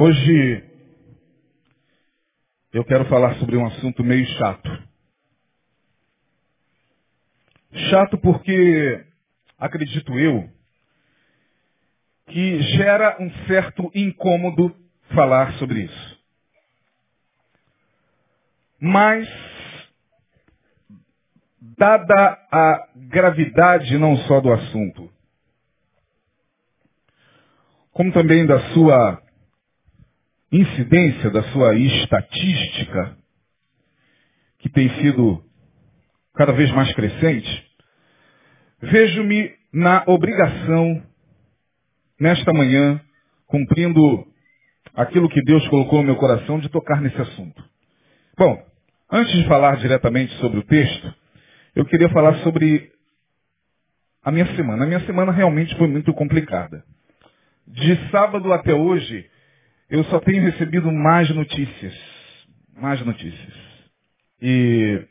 Hoje eu quero falar sobre um assunto meio chato. Chato porque, acredito eu, que gera um certo incômodo falar sobre isso. Mas, dada a gravidade não só do assunto, como também da sua incidência, da sua estatística, que tem sido cada vez mais crescente, vejo-me na obrigação, nesta manhã, cumprindo aquilo que Deus colocou no meu coração, de tocar nesse assunto. Bom, antes de falar diretamente sobre o texto, eu queria falar sobre a minha semana. A minha semana realmente foi muito complicada. De sábado até hoje, eu só tenho recebido mais notícias. Mais notícias. E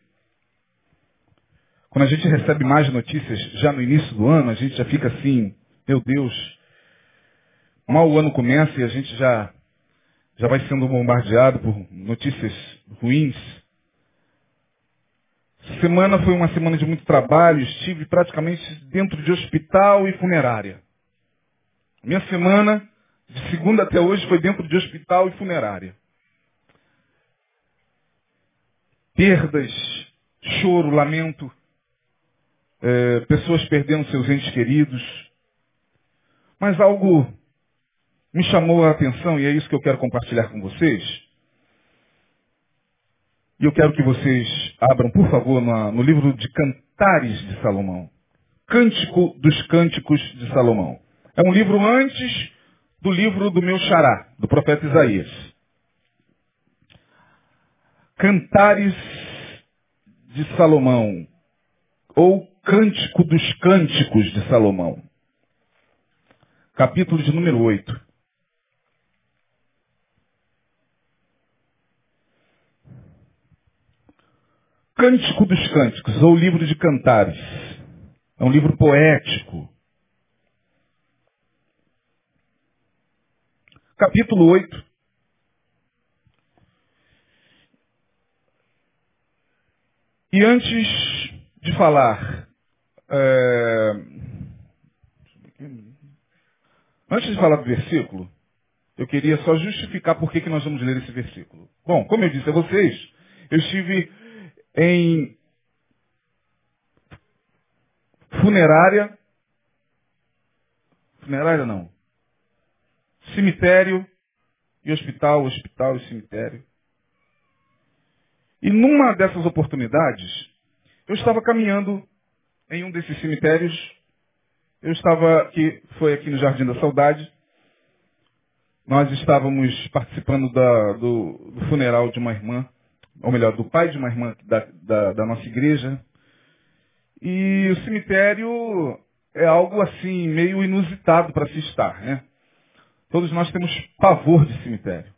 quando a gente recebe mais notícias já no início do ano, a gente já fica assim, meu Deus, mal o ano começa e a gente já, já vai sendo bombardeado por notícias ruins. Semana foi uma semana de muito trabalho, estive praticamente dentro de hospital e funerária. Minha semana, de segunda até hoje, foi dentro de hospital e funerária. Perdas, choro, lamento, é, pessoas perdendo seus entes queridos. Mas algo me chamou a atenção e é isso que eu quero compartilhar com vocês. E eu quero que vocês abram, por favor, no, no livro de Cantares de Salomão. Cântico dos Cânticos de Salomão. É um livro antes do livro do meu xará, do profeta Isaías. Cantares de Salomão, ou Cântico dos Cânticos de Salomão. Capítulo de número 8. Cântico dos Cânticos, ou livro de Cantares. É um livro poético. Capítulo 8. E antes de falar, é... antes de falar do versículo, eu queria só justificar por que, que nós vamos ler esse versículo. Bom, como eu disse a vocês, eu estive em funerária. Funerária não. Cemitério e hospital, hospital e cemitério. E numa dessas oportunidades, eu estava caminhando em um desses cemitérios. Eu estava aqui, foi aqui no Jardim da Saudade. Nós estávamos participando da, do, do funeral de uma irmã ou melhor, do pai de uma irmã da, da, da nossa igreja. E o cemitério é algo assim, meio inusitado para se estar, né? Todos nós temos pavor de cemitério.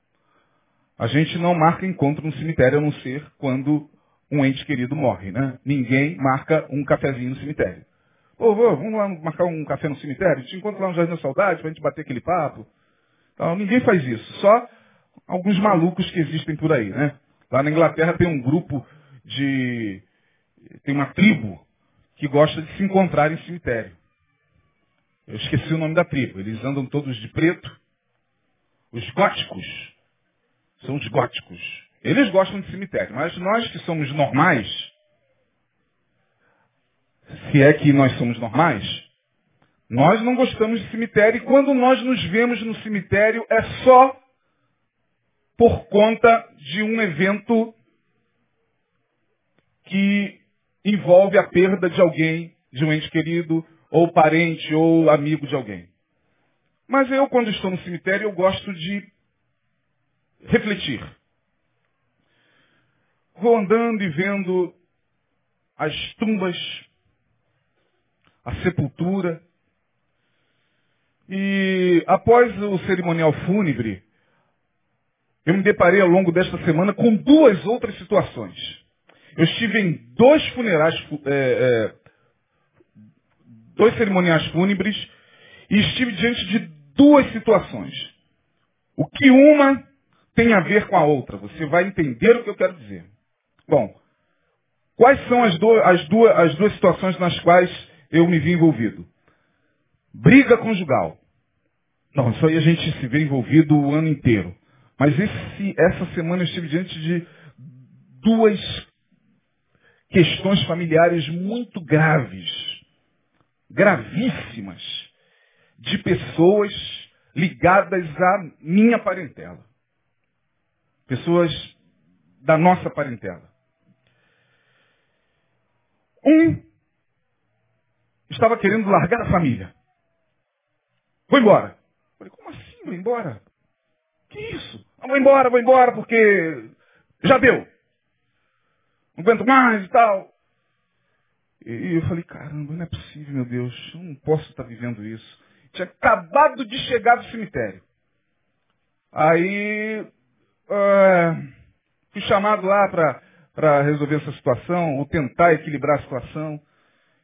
A gente não marca encontro no cemitério a não ser quando um ente querido morre, né? Ninguém marca um cafezinho no cemitério. Ô, vô, vamos lá marcar um café no cemitério? Te encontro lá no Jardim da Saudade pra gente bater aquele papo. Então, ninguém faz isso. Só alguns malucos que existem por aí, né? Lá na Inglaterra tem um grupo de. tem uma tribo que gosta de se encontrar em cemitério. Eu esqueci o nome da tribo. Eles andam todos de preto. Os góticos. São os góticos. Eles gostam de cemitério. Mas nós que somos normais, se é que nós somos normais, nós não gostamos de cemitério. E quando nós nos vemos no cemitério, é só por conta de um evento que envolve a perda de alguém, de um ente querido, ou parente, ou amigo de alguém. Mas eu, quando estou no cemitério, eu gosto de refletir. Vou andando e vendo as tumbas, a sepultura. E após o cerimonial fúnebre, eu me deparei ao longo desta semana com duas outras situações. Eu estive em dois funerais, é, é, dois cerimoniais fúnebres, e estive diante de duas situações. o que uma tem a ver com a outra. Você vai entender o que eu quero dizer. Bom, quais são as, do, as, duas, as duas situações nas quais eu me vi envolvido? Briga conjugal. Não, isso aí a gente se vê envolvido o ano inteiro. Mas esse, essa semana eu estive diante de duas questões familiares muito graves, gravíssimas, de pessoas ligadas à minha parentela. Pessoas da nossa parentela. Um estava querendo largar a família. Vou embora. Falei, como assim vou embora? Que isso? Ah, vou embora, vou embora, porque já deu. Não aguento mais e tal. E eu falei, caramba, não é possível, meu Deus, eu não posso estar vivendo isso. Tinha acabado de chegar do cemitério. Aí uh, fui chamado lá para resolver essa situação, ou tentar equilibrar a situação.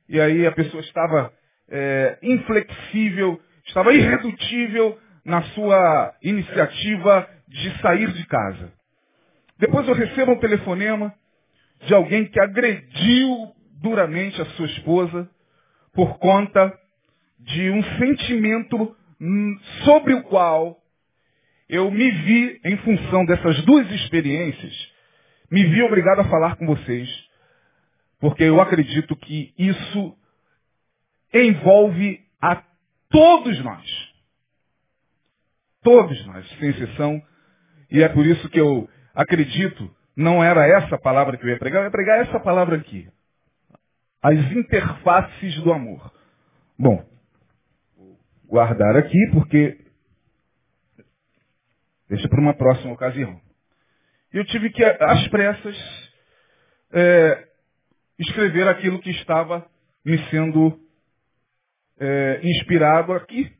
E aí a pessoa estava é, inflexível, estava irredutível na sua iniciativa de sair de casa. Depois eu recebo um telefonema de alguém que agrediu duramente a sua esposa por conta de um sentimento hum, sobre o qual eu me vi, em função dessas duas experiências, me vi obrigado a falar com vocês, porque eu acredito que isso envolve a todos nós. Todos nós, sem exceção. E é por isso que eu acredito, não era essa palavra que eu ia pregar, eu ia pregar essa palavra aqui. As interfaces do amor. Bom, vou guardar aqui porque deixa para uma próxima ocasião. Eu tive que, às pressas, é, escrever aquilo que estava me sendo é, inspirado aqui.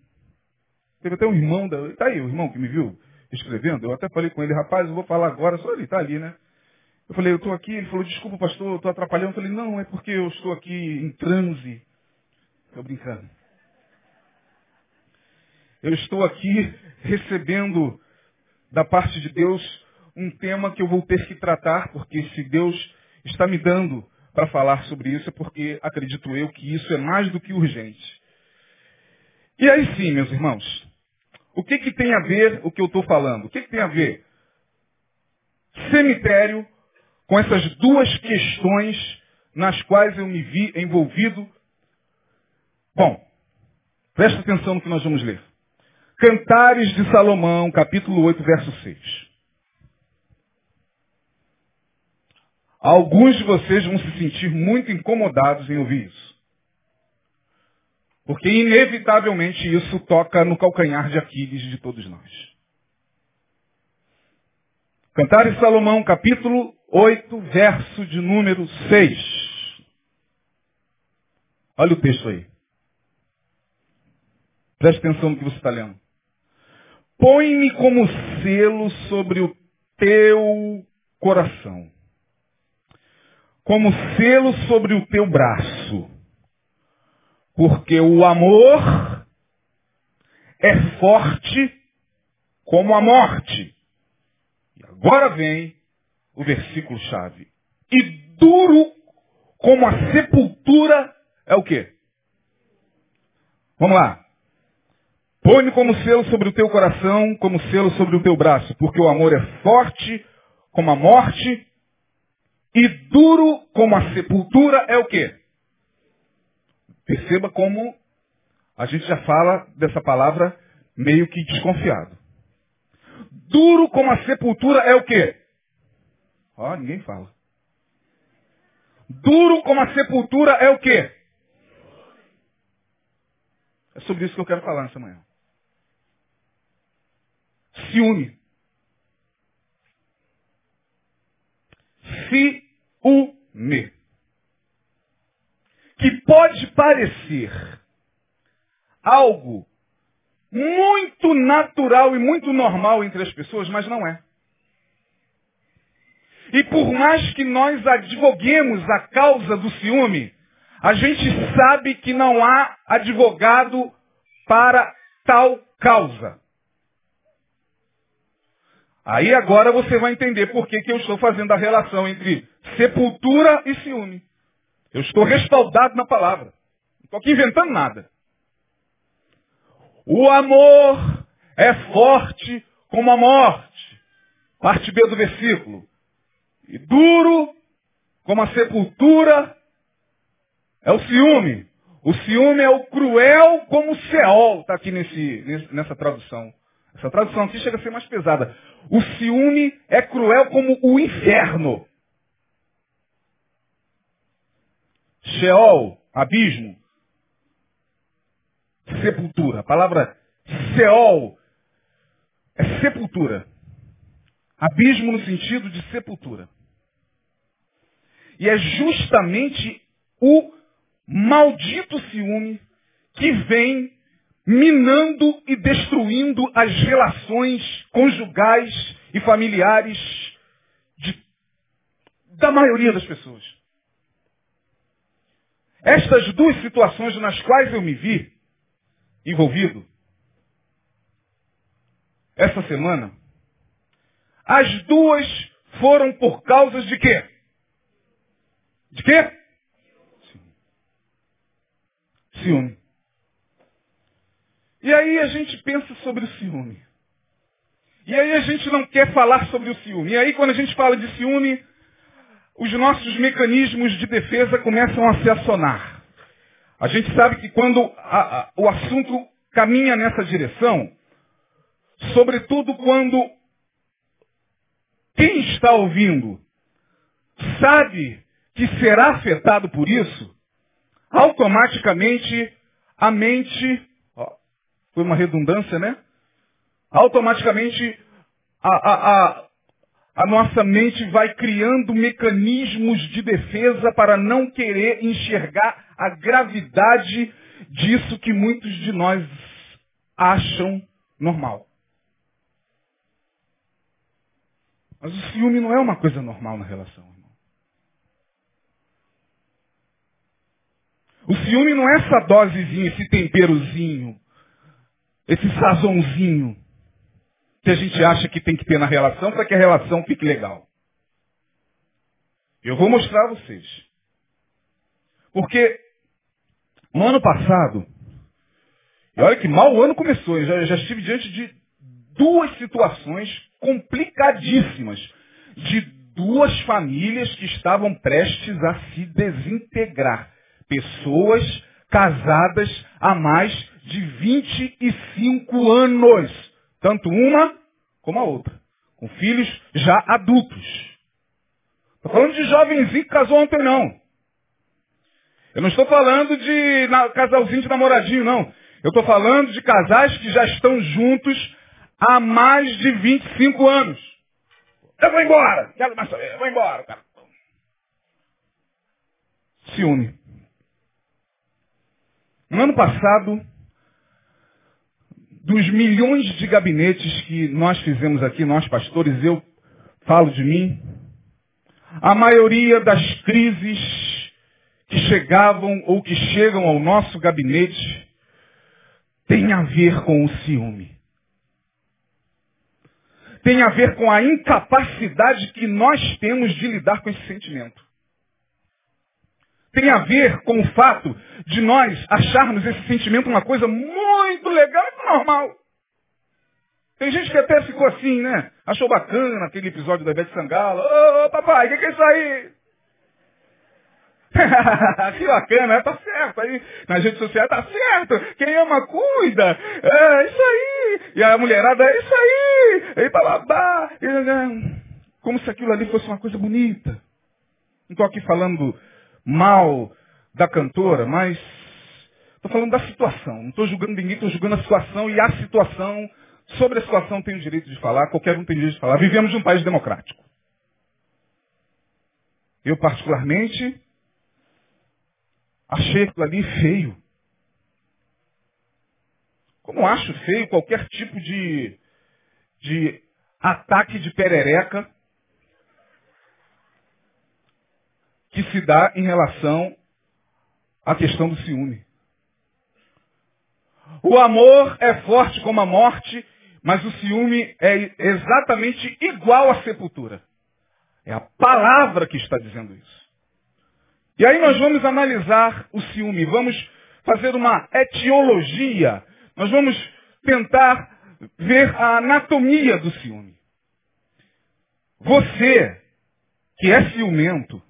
Teve até um irmão, da, tá aí, o irmão que me viu escrevendo. Eu até falei com ele, rapaz, eu vou falar agora, só ele tá ali, né? Eu falei, eu estou aqui. Ele falou, desculpa, pastor, eu estou atrapalhando. Eu falei, não, é porque eu estou aqui em transe. Estou brincando. Eu estou aqui recebendo da parte de Deus um tema que eu vou ter que tratar, porque se Deus está me dando para falar sobre isso, é porque acredito eu que isso é mais do que urgente. E aí sim, meus irmãos, o que, que tem a ver o que eu estou falando? O que, que tem a ver cemitério com essas duas questões nas quais eu me vi envolvido? Bom, presta atenção no que nós vamos ler. Cantares de Salomão, capítulo 8, verso 6. Alguns de vocês vão se sentir muito incomodados em ouvir isso. Porque inevitavelmente isso toca no calcanhar de Aquiles de todos nós. Cantares Salomão, capítulo 8, verso de número 6. Olha o texto aí. Preste atenção no que você está lendo. Põe-me como selo sobre o teu coração, como selo sobre o teu braço porque o amor é forte como a morte. E agora vem o versículo chave. E duro como a sepultura é o quê? Vamos lá. Põe como selo sobre o teu coração, como selo sobre o teu braço, porque o amor é forte como a morte e duro como a sepultura é o quê? Perceba como a gente já fala dessa palavra meio que desconfiado. Duro como a sepultura é o quê? Ó, ninguém fala. Duro como a sepultura é o quê? É sobre isso que eu quero falar nessa manhã. Ciúme. Ciúme que pode parecer algo muito natural e muito normal entre as pessoas, mas não é. E por mais que nós advoguemos a causa do ciúme, a gente sabe que não há advogado para tal causa. Aí agora você vai entender por que, que eu estou fazendo a relação entre sepultura e ciúme. Eu estou respaldado na palavra. Não estou aqui inventando nada. O amor é forte como a morte. Parte B do versículo. E duro como a sepultura é o ciúme. O ciúme é o cruel como o Seol, está aqui nesse, nessa tradução. Essa tradução aqui chega a ser mais pesada. O ciúme é cruel como o inferno. Sheol, abismo. Sepultura. A palavra Seol é sepultura. Abismo no sentido de sepultura. E é justamente o maldito ciúme que vem minando e destruindo as relações conjugais e familiares de, da maioria das pessoas. Estas duas situações nas quais eu me vi envolvido, essa semana, as duas foram por causa de quê? De quê? Ciúme. E aí a gente pensa sobre o ciúme. E aí a gente não quer falar sobre o ciúme. E aí quando a gente fala de ciúme, os nossos mecanismos de defesa começam a se acionar. A gente sabe que quando a, a, o assunto caminha nessa direção, sobretudo quando quem está ouvindo sabe que será afetado por isso, automaticamente a mente, ó, foi uma redundância, né? Automaticamente a, a, a, a nossa mente vai criando mecanismos de defesa para não querer enxergar a gravidade disso que muitos de nós acham normal. Mas o ciúme não é uma coisa normal na relação. O ciúme não é essa dosezinha, esse temperozinho, esse sazãozinho que a gente acha que tem que ter na relação para que a relação fique legal. Eu vou mostrar a vocês. Porque no ano passado, e olha que mal o ano começou, eu já, eu já estive diante de duas situações complicadíssimas de duas famílias que estavam prestes a se desintegrar. Pessoas casadas há mais de 25 anos. Tanto uma como a outra. Com filhos já adultos. Estou falando de jovenzinho que casou ontem, não. Eu não estou falando de casalzinho de namoradinho, não. Eu estou falando de casais que já estão juntos há mais de 25 anos. Eu vou embora. Quero mais saber. Eu vou embora, cara. Ciúme. No ano passado, dos milhões de gabinetes que nós fizemos aqui, nós pastores, eu falo de mim, a maioria das crises que chegavam ou que chegam ao nosso gabinete tem a ver com o ciúme. Tem a ver com a incapacidade que nós temos de lidar com esse sentimento tem a ver com o fato de nós acharmos esse sentimento uma coisa muito legal e normal. Tem gente que até ficou assim, né? Achou bacana aquele episódio da Beth Sangala. Ô, ô papai, o que, que é isso aí? que bacana, tá certo. Aí nas redes sociais tá certo. Quem ama cuida. É isso aí. E a mulherada é isso aí. E bababá. Como se aquilo ali fosse uma coisa bonita. Não estou aqui falando mal da cantora, mas estou falando da situação. Não estou julgando ninguém, estou julgando a situação e a situação, sobre a situação tenho o direito de falar, qualquer um tem o direito de falar. Vivemos num país democrático. Eu particularmente achei aquilo ali feio. Como acho feio qualquer tipo de, de ataque de perereca que se dá em relação à questão do ciúme. O amor é forte como a morte, Mas o ciúme é exatamente igual à sepultura. É a palavra que está dizendo isso. E aí nós vamos analisar o ciúme, vamos fazer uma etiologia, nós vamos tentar ver a anatomia do ciúme. Você, que é ciumento,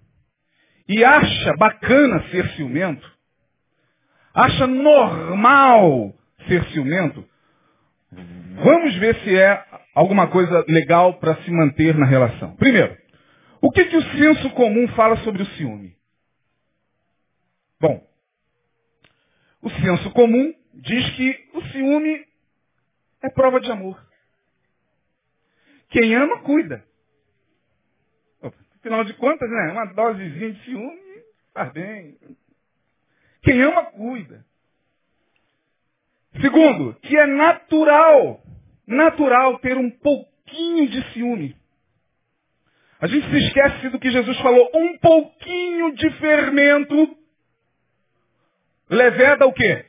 e acha bacana ser ciumento, acha normal ser ciumento, vamos ver se é alguma coisa legal para se manter na relação. Primeiro, o que, que o senso comum fala sobre o ciúme? Bom, o senso comum diz que o ciúme é prova de amor. Quem ama, cuida. Afinal de contas, né? Uma dosezinha de ciúme faz bem. Quem ama, cuida. Segundo, que é natural, natural ter um pouquinho de ciúme. A gente se esquece do que Jesus falou. Um pouquinho de fermento leveda o quê?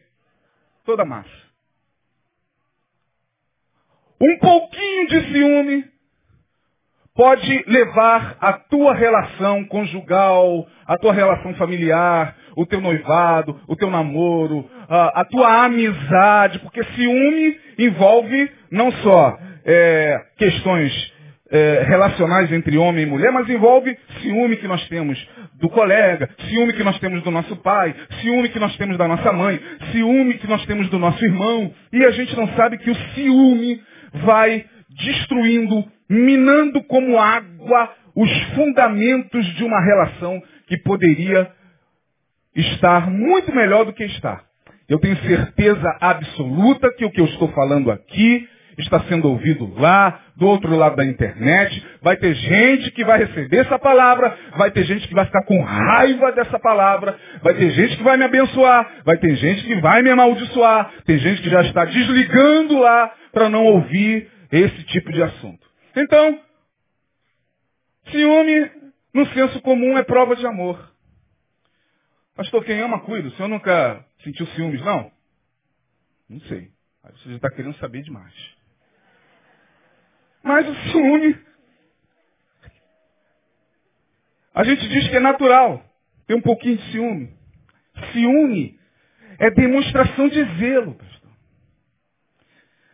Toda a massa. Um pouquinho de ciúme pode levar a tua relação conjugal, a tua relação familiar, o teu noivado, o teu namoro, a, a tua amizade, porque ciúme envolve não só é, questões é, relacionais entre homem e mulher, mas envolve ciúme que nós temos do colega, ciúme que nós temos do nosso pai, ciúme que nós temos da nossa mãe, ciúme que nós temos do nosso irmão, e a gente não sabe que o ciúme vai destruindo, minando como água os fundamentos de uma relação que poderia estar muito melhor do que está. Eu tenho certeza absoluta que o que eu estou falando aqui está sendo ouvido lá, do outro lado da internet. Vai ter gente que vai receber essa palavra, vai ter gente que vai ficar com raiva dessa palavra, vai ter gente que vai me abençoar, vai ter gente que vai me amaldiçoar, tem gente que já está desligando lá para não ouvir esse tipo de assunto. Então, ciúme, no senso comum, é prova de amor. Pastor, quem ama, cuida. O senhor nunca sentiu ciúmes, não? Não sei. Aí você já está querendo saber demais. Mas o ciúme, a gente diz que é natural. Tem um pouquinho de ciúme. Ciúme é demonstração de zelo.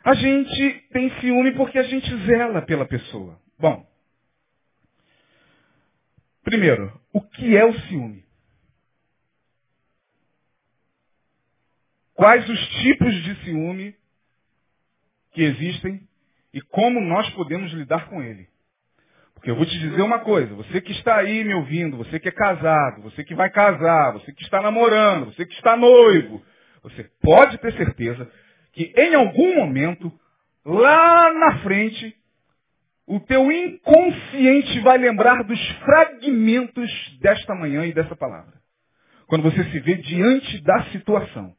A gente tem ciúme porque a gente zela pela pessoa. Bom, primeiro, o que é o ciúme? Quais os tipos de ciúme que existem e como nós podemos lidar com ele? Porque eu vou te dizer uma coisa, você que está aí me ouvindo, você que é casado, você que vai casar, você que está namorando, você que está noivo, você pode ter certeza que em algum momento, lá na frente, o teu inconsciente vai lembrar dos fragmentos desta manhã e dessa palavra. Quando você se vê diante da situação.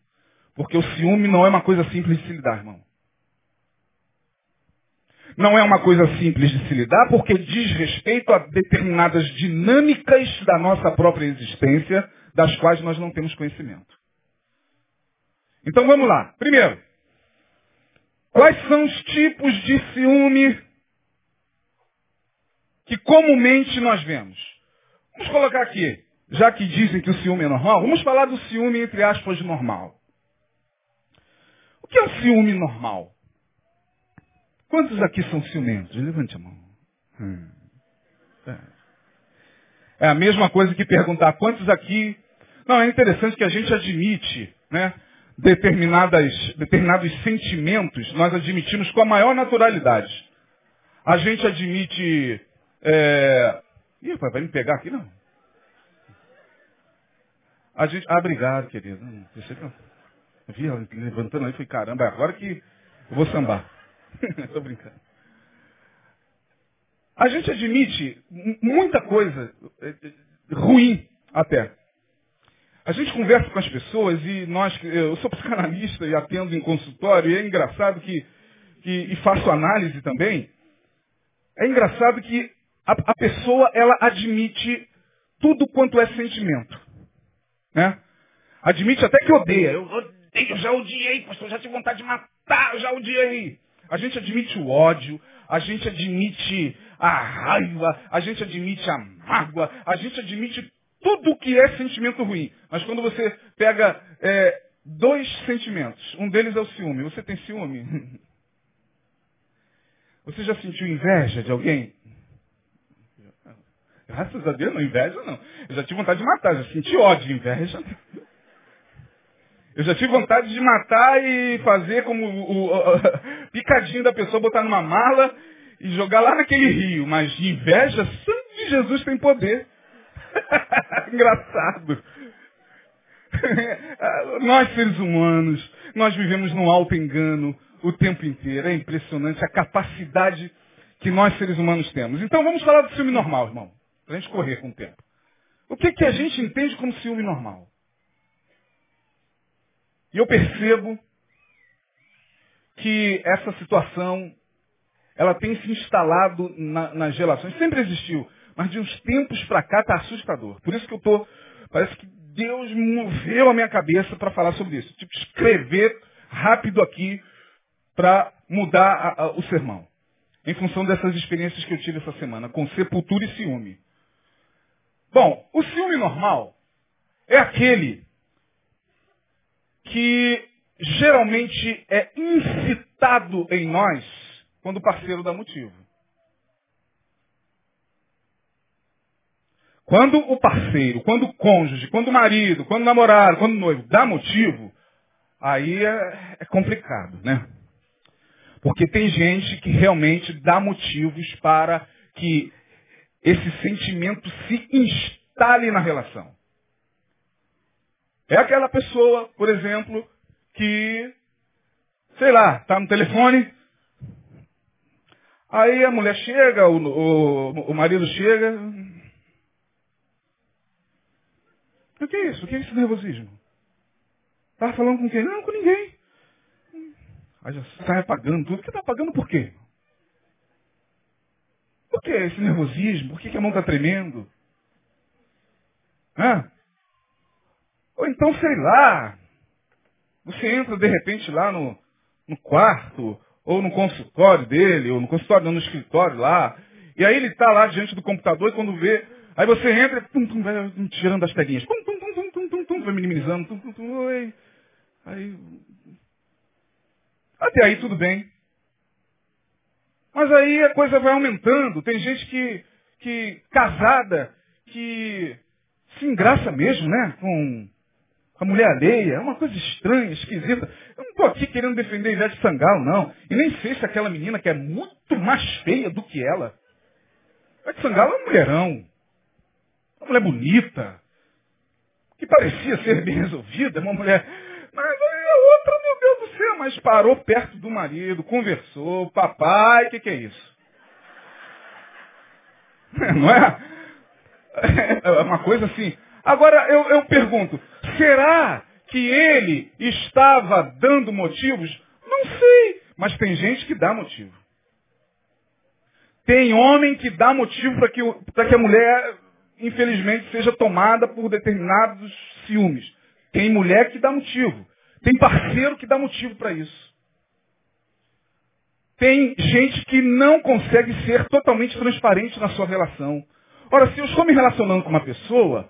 Porque o ciúme não é uma coisa simples de se lidar, irmão. Não é uma coisa simples de se lidar porque diz respeito a determinadas dinâmicas da nossa própria existência, das quais nós não temos conhecimento. Então vamos lá. Primeiro, quais são os tipos de ciúme que comumente nós vemos? Vamos colocar aqui, já que dizem que o ciúme é normal, vamos falar do ciúme entre aspas normal. O que é o ciúme normal? Quantos aqui são ciumentos? Levante a mão. Hum. É a mesma coisa que perguntar quantos aqui. Não, é interessante que a gente admite, né? Determinados sentimentos, nós admitimos com a maior naturalidade. A gente admite. É... Ih, vai me pegar aqui, não. A gente. Ah, obrigado, querido. Hum, eu vi ela levantando aí, falei, caramba, é agora que eu vou sambar. Estou brincando. A gente admite muita coisa é, é, ruim até. A gente conversa com as pessoas e nós, eu sou psicanalista e atendo em consultório, e é engraçado que, que e faço análise também. É engraçado que a, a pessoa ela admite tudo quanto é sentimento. Né? Admite até que odeia. Eu odeio, eu já odiei, pastor, já tive vontade de matar, eu já odiei. a gente admite o ódio, a gente admite a raiva, a gente admite a mágoa, a gente admite tudo que é sentimento ruim. Mas quando você pega é, dois sentimentos, um deles é o ciúme. Você tem ciúme? Você já sentiu inveja de alguém? Graças a Deus, não inveja não. Eu já tive vontade de matar, já senti ódio inveja. Eu já tive vontade de matar e fazer como o, o, o picadinho da pessoa, botar numa mala e jogar lá naquele rio. Mas inveja, sangue de Jesus tem poder. Engraçado. nós seres humanos, nós vivemos num alto engano o tempo inteiro. É impressionante a capacidade que nós seres humanos temos. Então vamos falar do ciúme normal, irmão. Para a gente correr com o tempo. O que, que a gente entende como ciúme normal? E eu percebo que essa situação ela tem se instalado na, nas relações. Sempre existiu, mas de uns tempos para cá está assustador. Por isso que eu estou. Parece que Deus moveu a minha cabeça para falar sobre isso. Tipo, escrever rápido aqui para mudar a, a, o sermão. Em função dessas experiências que eu tive essa semana, com sepultura e ciúme. Bom, o ciúme normal é aquele que geralmente é incitado em nós quando o parceiro dá motivo. Quando o parceiro, quando o cônjuge, quando o marido, quando o namorado, quando o noivo dá motivo, aí é, é complicado, né? Porque tem gente que realmente dá motivos para que esse sentimento se instale na relação. É aquela pessoa, por exemplo, que, sei lá, está no telefone, aí a mulher chega, o, o, o marido chega. O que é isso? O que é esse nervosismo? Estava falando com quem? Não, com ninguém. Aí já sai apagando tudo. Que está apagando por quê? Por que esse nervosismo? Por que, que a mão está tremendo? Hã? Ou então, sei lá, você entra de repente lá no, no quarto, ou no consultório dele, ou no consultório, não, no escritório lá, e aí ele está lá diante do computador e quando vê, aí você entra tum, tum, vai tirando as telinhas, tum, tum, tum, tum, tum, tum, tum, vai minimizando, tum, tum, tum, oi. Aí, até aí tudo bem. Mas aí a coisa vai aumentando. Tem gente que, que casada, que se engraça mesmo, né? Com a mulher alheia. É uma coisa estranha, esquisita. Eu não estou aqui querendo defender a Ivete Sangalo, não. E nem sei se aquela menina que é muito mais feia do que ela. Ivete Sangalo é uma mulherão. Uma mulher bonita. Que parecia ser bem resolvida. Uma mulher... Mas a outra, meu Deus do céu, mas parou perto do marido, conversou. Papai, o que, que é isso? Não é? É uma coisa assim. Agora eu, eu pergunto, será que ele estava dando motivos? Não sei, mas tem gente que dá motivo. Tem homem que dá motivo para que, que a mulher, infelizmente, seja tomada por determinados ciúmes. Tem mulher que dá motivo. Tem parceiro que dá motivo para isso. Tem gente que não consegue ser totalmente transparente na sua relação. Ora, se eu estou me relacionando com uma pessoa,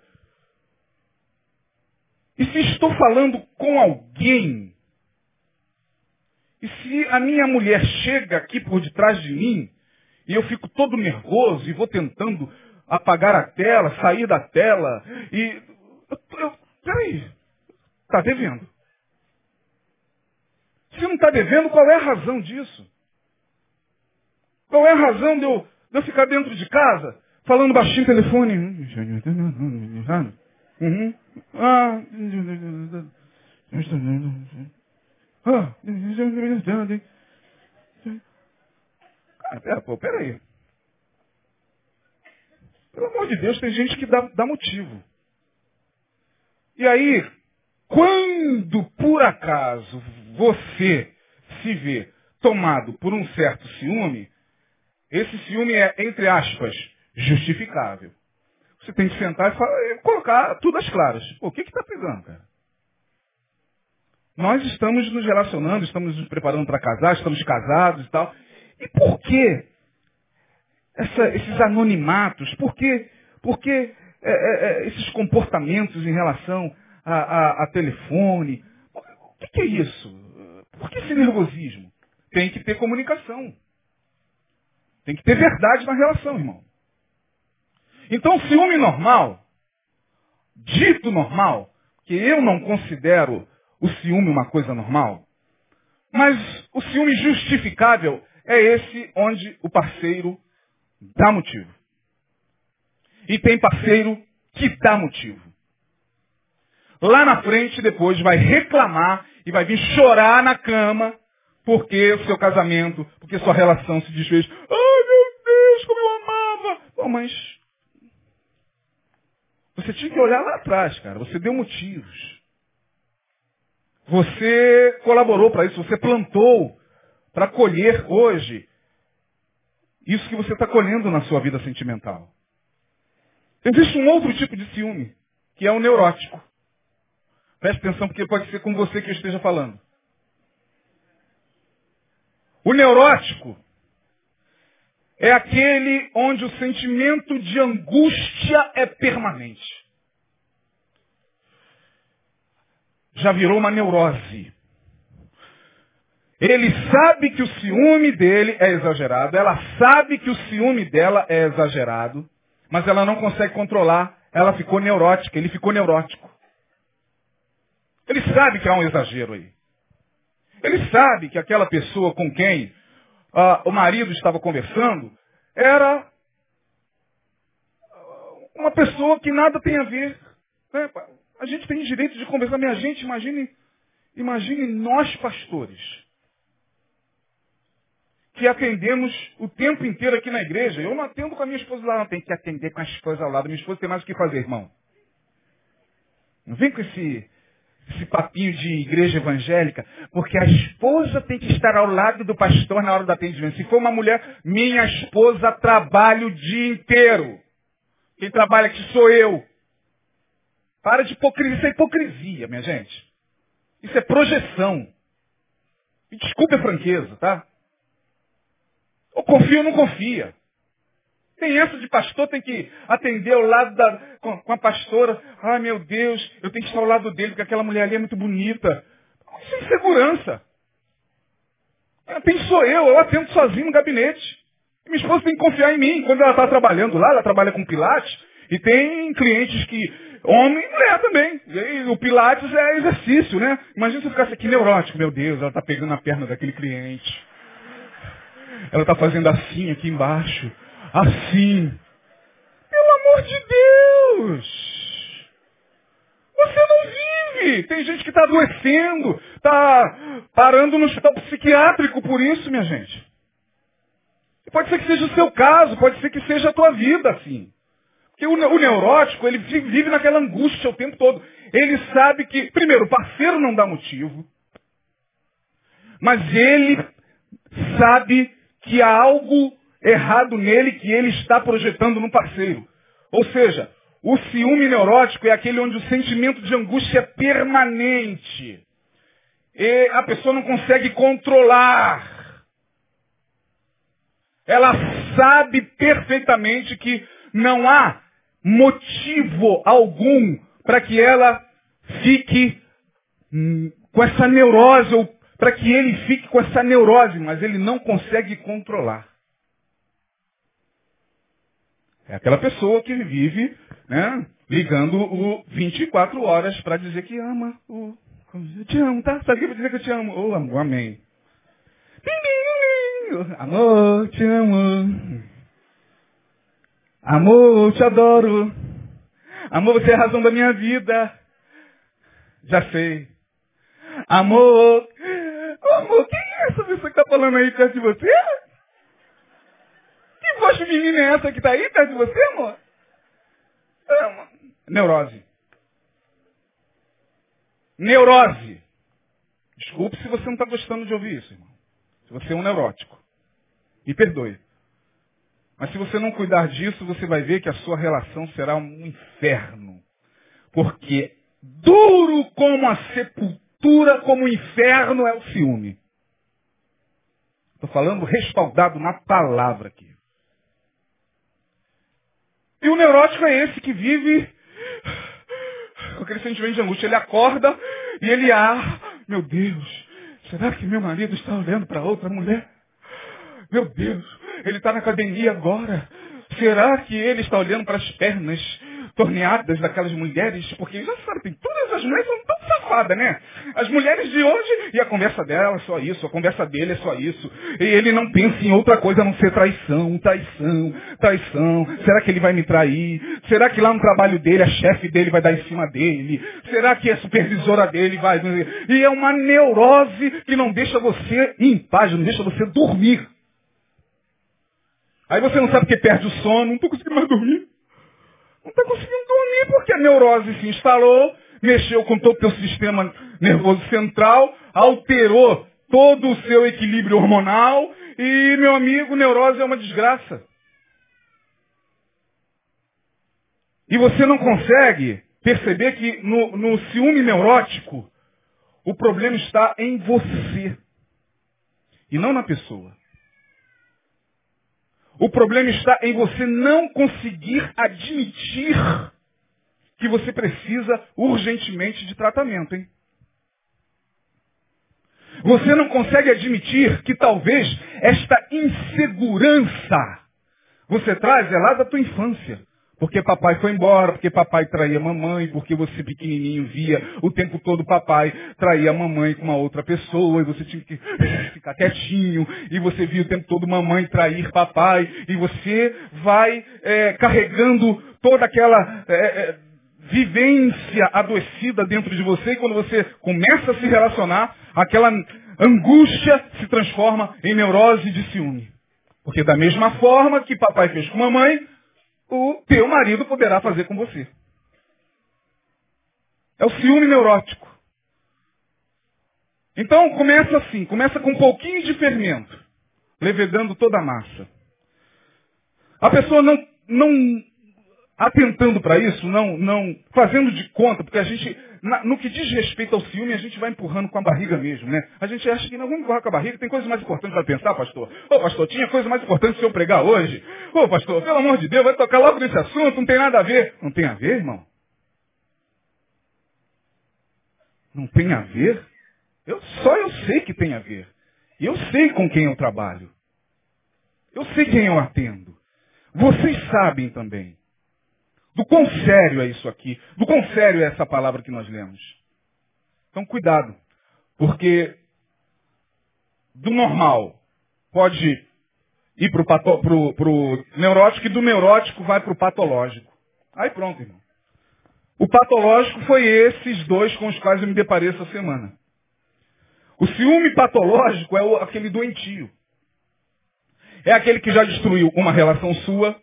e se estou falando com alguém, e se a minha mulher chega aqui por detrás de mim, e eu fico todo nervoso e vou tentando apagar a tela, sair da tela, e. Peraí, está devendo. Se não está devendo, qual é a razão disso? Qual é a razão de eu, de eu ficar dentro de casa, falando baixinho no telefone? Uhum. Ah. Ah. Peraí. Pelo amor de Deus, tem gente que dá, dá motivo. E aí, quando por acaso você se vê tomado por um certo ciúme, esse ciúme é, entre aspas, justificável. Você tem que sentar e falar, colocar tudo às claras. O que está pegando, cara? Nós estamos nos relacionando, estamos nos preparando para casar, estamos casados e tal. E por que essa, esses anonimatos? Por que, por que é, é, esses comportamentos em relação a, a, a telefone? O que, que é isso? Por que esse nervosismo? Tem que ter comunicação. Tem que ter verdade na relação, irmão. Então, ciúme normal, dito normal, que eu não considero o ciúme uma coisa normal, mas o ciúme justificável é esse onde o parceiro dá motivo. E tem parceiro que dá motivo. Lá na frente, depois, vai reclamar e vai vir chorar na cama porque o seu casamento, porque sua relação se desfez. Ai, meu Deus, como eu amava! Bom, mas você tinha que olhar lá atrás, cara. Você deu motivos. Você colaborou para isso, você plantou para colher hoje isso que você está colhendo na sua vida sentimental. Existe um outro tipo de ciúme, que é o neurótico. Preste atenção, porque pode ser com você que eu esteja falando. O neurótico é aquele onde o sentimento de angústia é permanente. Já virou uma neurose. Ele sabe que o ciúme dele é exagerado, ela sabe que o ciúme dela é exagerado, mas ela não consegue controlar, ela ficou neurótica, ele ficou neurótico. Ele sabe que há um exagero aí. Ele sabe que aquela pessoa com quem ah, o marido estava conversando era uma pessoa que nada tem a ver. Né? A gente tem direito de conversar, minha gente, imagine, imagine nós pastores, que atendemos o tempo inteiro aqui na igreja. Eu não atendo com a minha esposa lá, não tenho que atender com a esposa lado. Minha esposa tem mais o que fazer, irmão. Não vem com esse esse papinho de igreja evangélica, porque a esposa tem que estar ao lado do pastor na hora do atendimento. Se for uma mulher, minha esposa trabalha o dia inteiro. Quem trabalha aqui sou eu. Para de hipocrisia. Isso é hipocrisia, minha gente. Isso é projeção. Desculpe a franqueza, tá? Ou confia ou não confia. Tem essa de pastor, tem que atender ao lado da, com, com, a pastora. Ai meu Deus, eu tenho que estar ao lado dele, porque aquela mulher ali é muito bonita. Isso é insegurança. Quem sou eu? Eu atendo sozinho no gabinete. Minha esposa tem que confiar em mim. Quando ela está trabalhando lá, ela trabalha com Pilates, e tem clientes que, homem e mulher também. E o Pilates é exercício, né? Imagina se eu ficasse aqui neurótico, meu Deus, ela está pegando a perna daquele cliente. Ela está fazendo assim aqui embaixo assim. Pelo amor de Deus! Você não vive! Tem gente que está adoecendo, está parando no hospital psiquiátrico por isso, minha gente. Pode ser que seja o seu caso, pode ser que seja a tua vida assim. Porque o, o neurótico, ele vive naquela angústia o tempo todo. Ele sabe que, primeiro, o parceiro não dá motivo, mas ele sabe que há algo errado nele que ele está projetando no parceiro. Ou seja, o ciúme neurótico é aquele onde o sentimento de angústia é permanente. E a pessoa não consegue controlar. Ela sabe perfeitamente que não há motivo algum para que ela fique hum, com essa neurose, ou para que ele fique com essa neurose, mas ele não consegue controlar. É aquela pessoa que vive né, ligando o 24 horas para dizer que ama. O, eu te amo, tá? Sabe o que eu dizer que eu te amo? Oh, amor, amém. Amor, te amo. Amor, te adoro. Amor, você é a razão da minha vida. Já sei. Amor. Amor, quem é essa pessoa que está falando aí perto de você? Que voz feminina é essa que está aí perto de você, amor? É uma... Neurose. Neurose. Desculpe se você não está gostando de ouvir isso, irmão. Se você é um neurótico. Me perdoe. Mas se você não cuidar disso, você vai ver que a sua relação será um inferno. Porque duro como a sepultura como o inferno é o ciúme. Estou falando respaldado na palavra aqui. E o neurótico é esse que vive com aquele sentimento de angústia. Ele acorda e ele, ah, meu Deus, será que meu marido está olhando para outra mulher? Meu Deus, ele está na academia agora. Será que ele está olhando para as pernas torneadas daquelas mulheres? Porque já sabe, tem, todas as mulheres são né? As mulheres de hoje, e a conversa dela é só isso, a conversa dele é só isso. E ele não pensa em outra coisa a não ser traição, traição, traição. Será que ele vai me trair? Será que lá no trabalho dele, a chefe dele vai dar em cima dele? Será que a supervisora dele vai... E é uma neurose que não deixa você em paz, não deixa você dormir. Aí você não sabe que perde o sono, não estou conseguindo mais dormir. Não está conseguindo dormir porque a neurose se instalou, mexeu com todo o teu sistema nervoso central, alterou todo o seu equilíbrio hormonal e, meu amigo, neurose é uma desgraça. E você não consegue perceber que no, no ciúme neurótico, o problema está em você e não na pessoa. O problema está em você não conseguir admitir que você precisa urgentemente de tratamento, hein? Você não consegue admitir que talvez esta insegurança você traz é lá da tua infância. Porque papai foi embora, porque papai traía mamãe, porque você pequenininho via o tempo todo papai traía a mamãe com uma outra pessoa, e você tinha que ficar quietinho, e você via o tempo todo mamãe trair papai, e você vai é, carregando toda aquela é, vivência adoecida dentro de você, e quando você começa a se relacionar, aquela angústia se transforma em neurose de ciúme. Porque da mesma forma que papai fez com mamãe, o teu marido poderá fazer com você. É o ciúme neurótico. Então começa assim, começa com um pouquinho de fermento, levedando toda a massa. A pessoa não, não atentando para isso, não, não fazendo de conta, porque a gente, na, no que diz respeito ao ciúme, a gente vai empurrando com a barriga mesmo, né? A gente acha que não vamos empurrar com a barriga, tem coisas mais importantes para pensar, pastor. Ô pastor, tinha coisa mais importante se eu pregar hoje. Ô pastor, pelo amor de Deus, vai tocar logo nesse assunto, não tem nada a ver. Não tem a ver, irmão? Não tem a ver? Eu, só eu sei que tem a ver. E eu sei com quem eu trabalho. Eu sei quem eu atendo. Vocês sabem também. Do quão sério é isso aqui? Do quão sério é essa palavra que nós lemos? Então, cuidado. Porque do normal pode ir para o neurótico e do neurótico vai para o patológico. Aí pronto, irmão. O patológico foi esses dois com os quais eu me deparei essa semana. O ciúme patológico é o, aquele doentio. É aquele que já destruiu uma relação sua,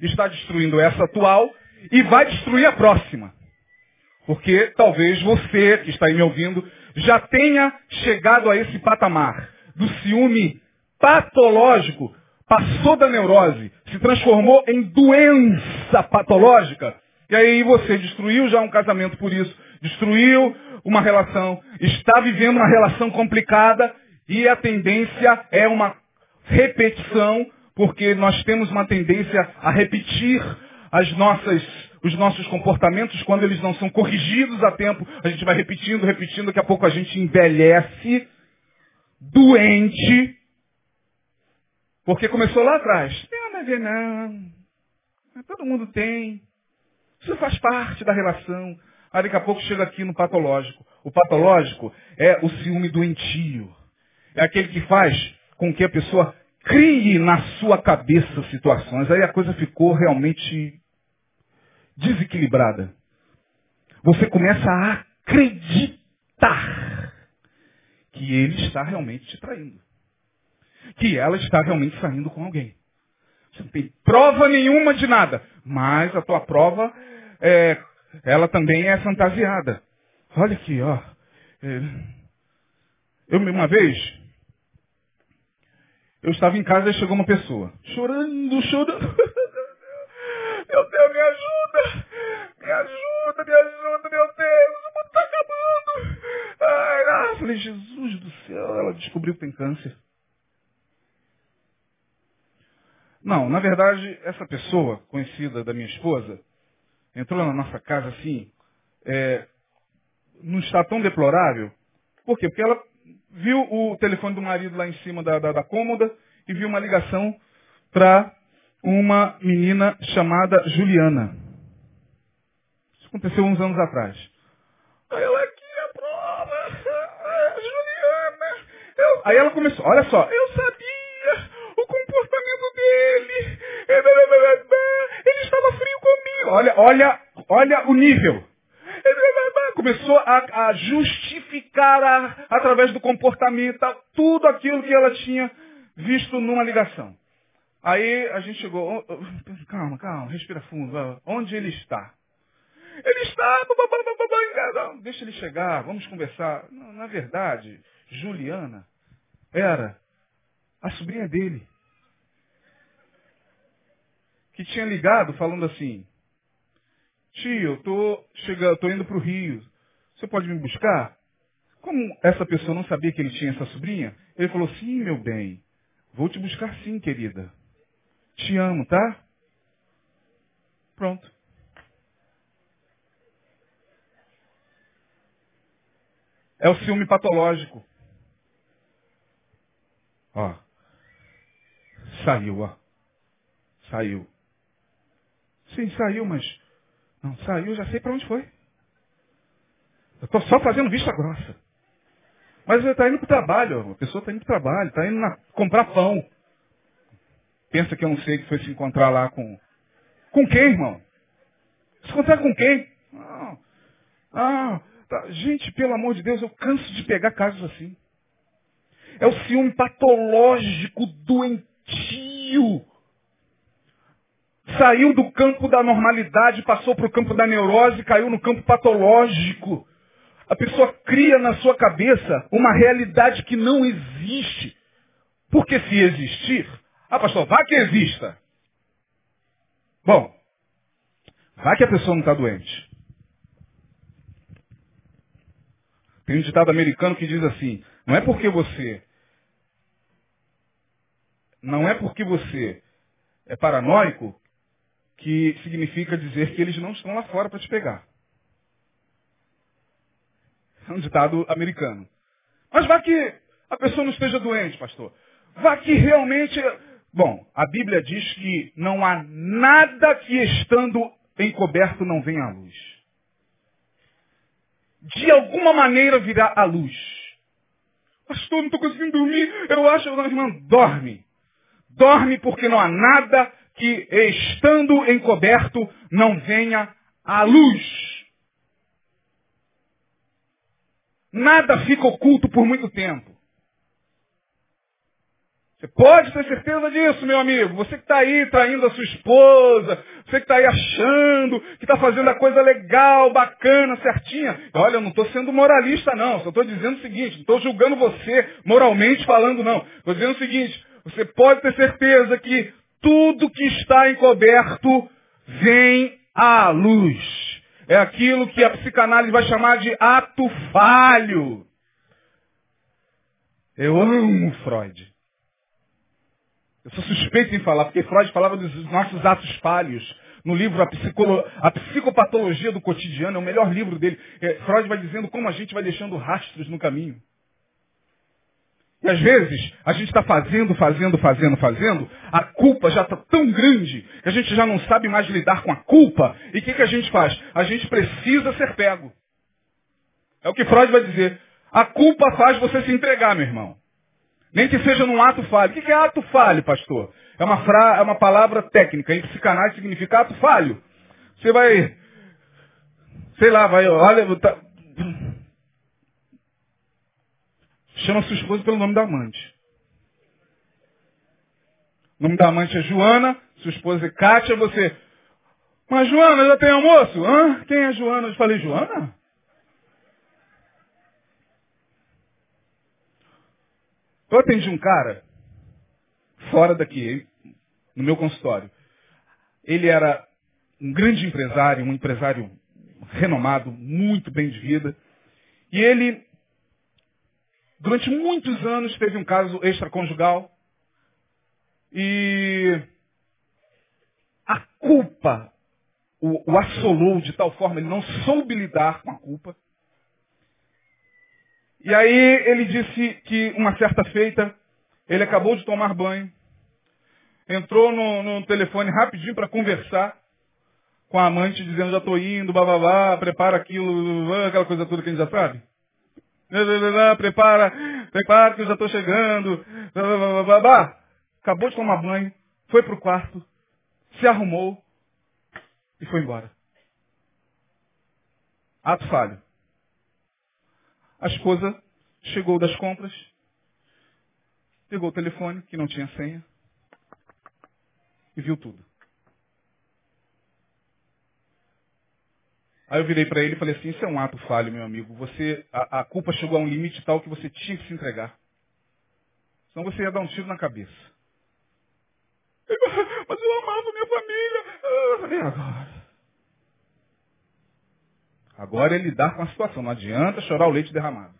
está destruindo essa atual e vai destruir a próxima. Porque talvez você, que está aí me ouvindo, já tenha chegado a esse patamar do ciúme patológico, passou da neurose, se transformou em doença patológica, e aí você destruiu já um casamento por isso, destruiu uma relação, está vivendo uma relação complicada e a tendência é uma repetição, porque nós temos uma tendência a repetir as nossas, os nossos comportamentos, quando eles não são corrigidos a tempo, a gente vai repetindo, repetindo, daqui a pouco a gente envelhece, doente, porque começou lá atrás. Nada a ver, não. Todo mundo tem. Isso faz parte da relação. Aí daqui a pouco chega aqui no patológico. O patológico é o ciúme doentio. É aquele que faz com que a pessoa crie na sua cabeça situações. Aí a coisa ficou realmente desequilibrada. Você começa a acreditar que ele está realmente te traindo. Que ela está realmente saindo com alguém. Você não tem prova nenhuma de nada. Mas a tua prova, é, ela também é fantasiada. Olha aqui, ó. É, eu uma vez, eu estava em casa e chegou uma pessoa, chorando, chorando. meu Deus, me ajuda! Me ajuda, me ajuda, meu Deus! O mundo está acabando! Ai, Eu falei, Jesus do céu, ela descobriu que tem câncer. Não, na verdade, essa pessoa, conhecida da minha esposa, entrou na nossa casa assim, é, num estado tão deplorável. Por quê? Porque ela viu o telefone do marido lá em cima da, da, da cômoda e viu uma ligação para uma menina chamada Juliana. Isso aconteceu uns anos atrás. Aí ela aqui a prova, é, Juliana. Eu... Aí ela começou, olha só, eu sabia o comportamento dele. Ele estava frio comigo. Olha, olha, olha o nível. Começou a, a justificar a, através do comportamento tudo aquilo que ela tinha visto numa ligação. Aí a gente chegou, calma, calma, respira fundo. Onde ele está? Ele está, deixa ele chegar, vamos conversar. Na verdade, Juliana era a sobrinha dele. Que tinha ligado falando assim, tio, eu tô chegando, tô indo para o Rio. Você pode me buscar? Como essa pessoa não sabia que ele tinha essa sobrinha, ele falou, sim, meu bem, vou te buscar sim, querida. Te amo, tá? Pronto. É o ciúme patológico. Ó. Saiu, ó. Saiu. Sim, saiu, mas. Não, saiu, já sei para onde foi. Eu estou só fazendo vista grossa. Mas está indo para o trabalho, a pessoa está indo para o trabalho, está indo na, comprar pão. Pensa que eu não sei que foi se encontrar lá com. Com quem, irmão? Se encontrar com quem? Ah, ah tá. gente, pelo amor de Deus, eu canso de pegar casos assim. É o ciúme patológico, doentio. Saiu do campo da normalidade, passou para o campo da neurose, caiu no campo patológico. A pessoa cria na sua cabeça uma realidade que não existe. Porque se existir, ah, pastor, vá que exista. Bom, vá que a pessoa não está doente. Tem um ditado americano que diz assim, não é porque você não é porque você é paranoico que significa dizer que eles não estão lá fora para te pegar. É um ditado americano. Mas vá que a pessoa não esteja doente, pastor. Vá que realmente Bom, a Bíblia diz que não há nada que estando encoberto não venha à luz. De alguma maneira virá à luz. Pastor, não estou conseguindo dormir. Eu acho, irmã, dorme. Dorme porque não há nada que estando encoberto não venha à luz. Nada fica oculto por muito tempo. Você pode ter certeza disso, meu amigo. Você que está aí traindo a sua esposa, você que está aí achando que está fazendo a coisa legal, bacana, certinha. Olha, eu não estou sendo moralista, não. Só estou dizendo o seguinte, não estou julgando você moralmente falando, não. Estou dizendo o seguinte, você pode ter certeza que tudo que está encoberto vem à luz. É aquilo que a psicanálise vai chamar de ato falho. Eu amo Freud. Eu sou suspeito em falar, porque Freud falava dos nossos atos falhos. No livro a, Psicolo... a, Psicopatologia do Cotidiano, é o melhor livro dele. É, Freud vai dizendo como a gente vai deixando rastros no caminho. E às vezes a gente está fazendo, fazendo, fazendo, fazendo, a culpa já está tão grande que a gente já não sabe mais lidar com a culpa. E o que, que a gente faz? A gente precisa ser pego. É o que Freud vai dizer. A culpa faz você se entregar, meu irmão. Nem que seja num ato falho. O que é ato falho, pastor? É uma, fra... é uma palavra técnica. Em psicanálise significa ato falho. Você vai, sei lá, vai, olha, tá... chama sua esposa pelo nome da amante. O nome da amante é Joana, sua esposa é Kátia, você. Mas Joana, já tem almoço? Hã? Quem é Joana? Eu falei, Joana? Eu atendi um cara, fora daqui, no meu consultório. Ele era um grande empresário, um empresário renomado, muito bem de vida. E ele durante muitos anos teve um caso extraconjugal e a culpa o, o assolou de tal forma, ele não soube lidar com a culpa. E aí ele disse que uma certa feita, ele acabou de tomar banho, entrou no, no telefone rapidinho para conversar com a amante, dizendo, já estou indo, bababá, prepara aquilo, aquela coisa toda que a gente já sabe. Prepara, prepara que eu já estou chegando. Acabou de tomar banho, foi para o quarto, se arrumou e foi embora. Ato falho. A esposa chegou das compras, pegou o telefone, que não tinha senha, e viu tudo. Aí eu virei para ele e falei assim, isso é um ato falho, meu amigo. Você, a, a, culpa chegou a um limite tal que você tinha que se entregar. Senão você ia dar um tiro na cabeça. Mas eu amava minha família. Falei, agora. Agora é lidar com a situação. Não adianta chorar o leite derramado.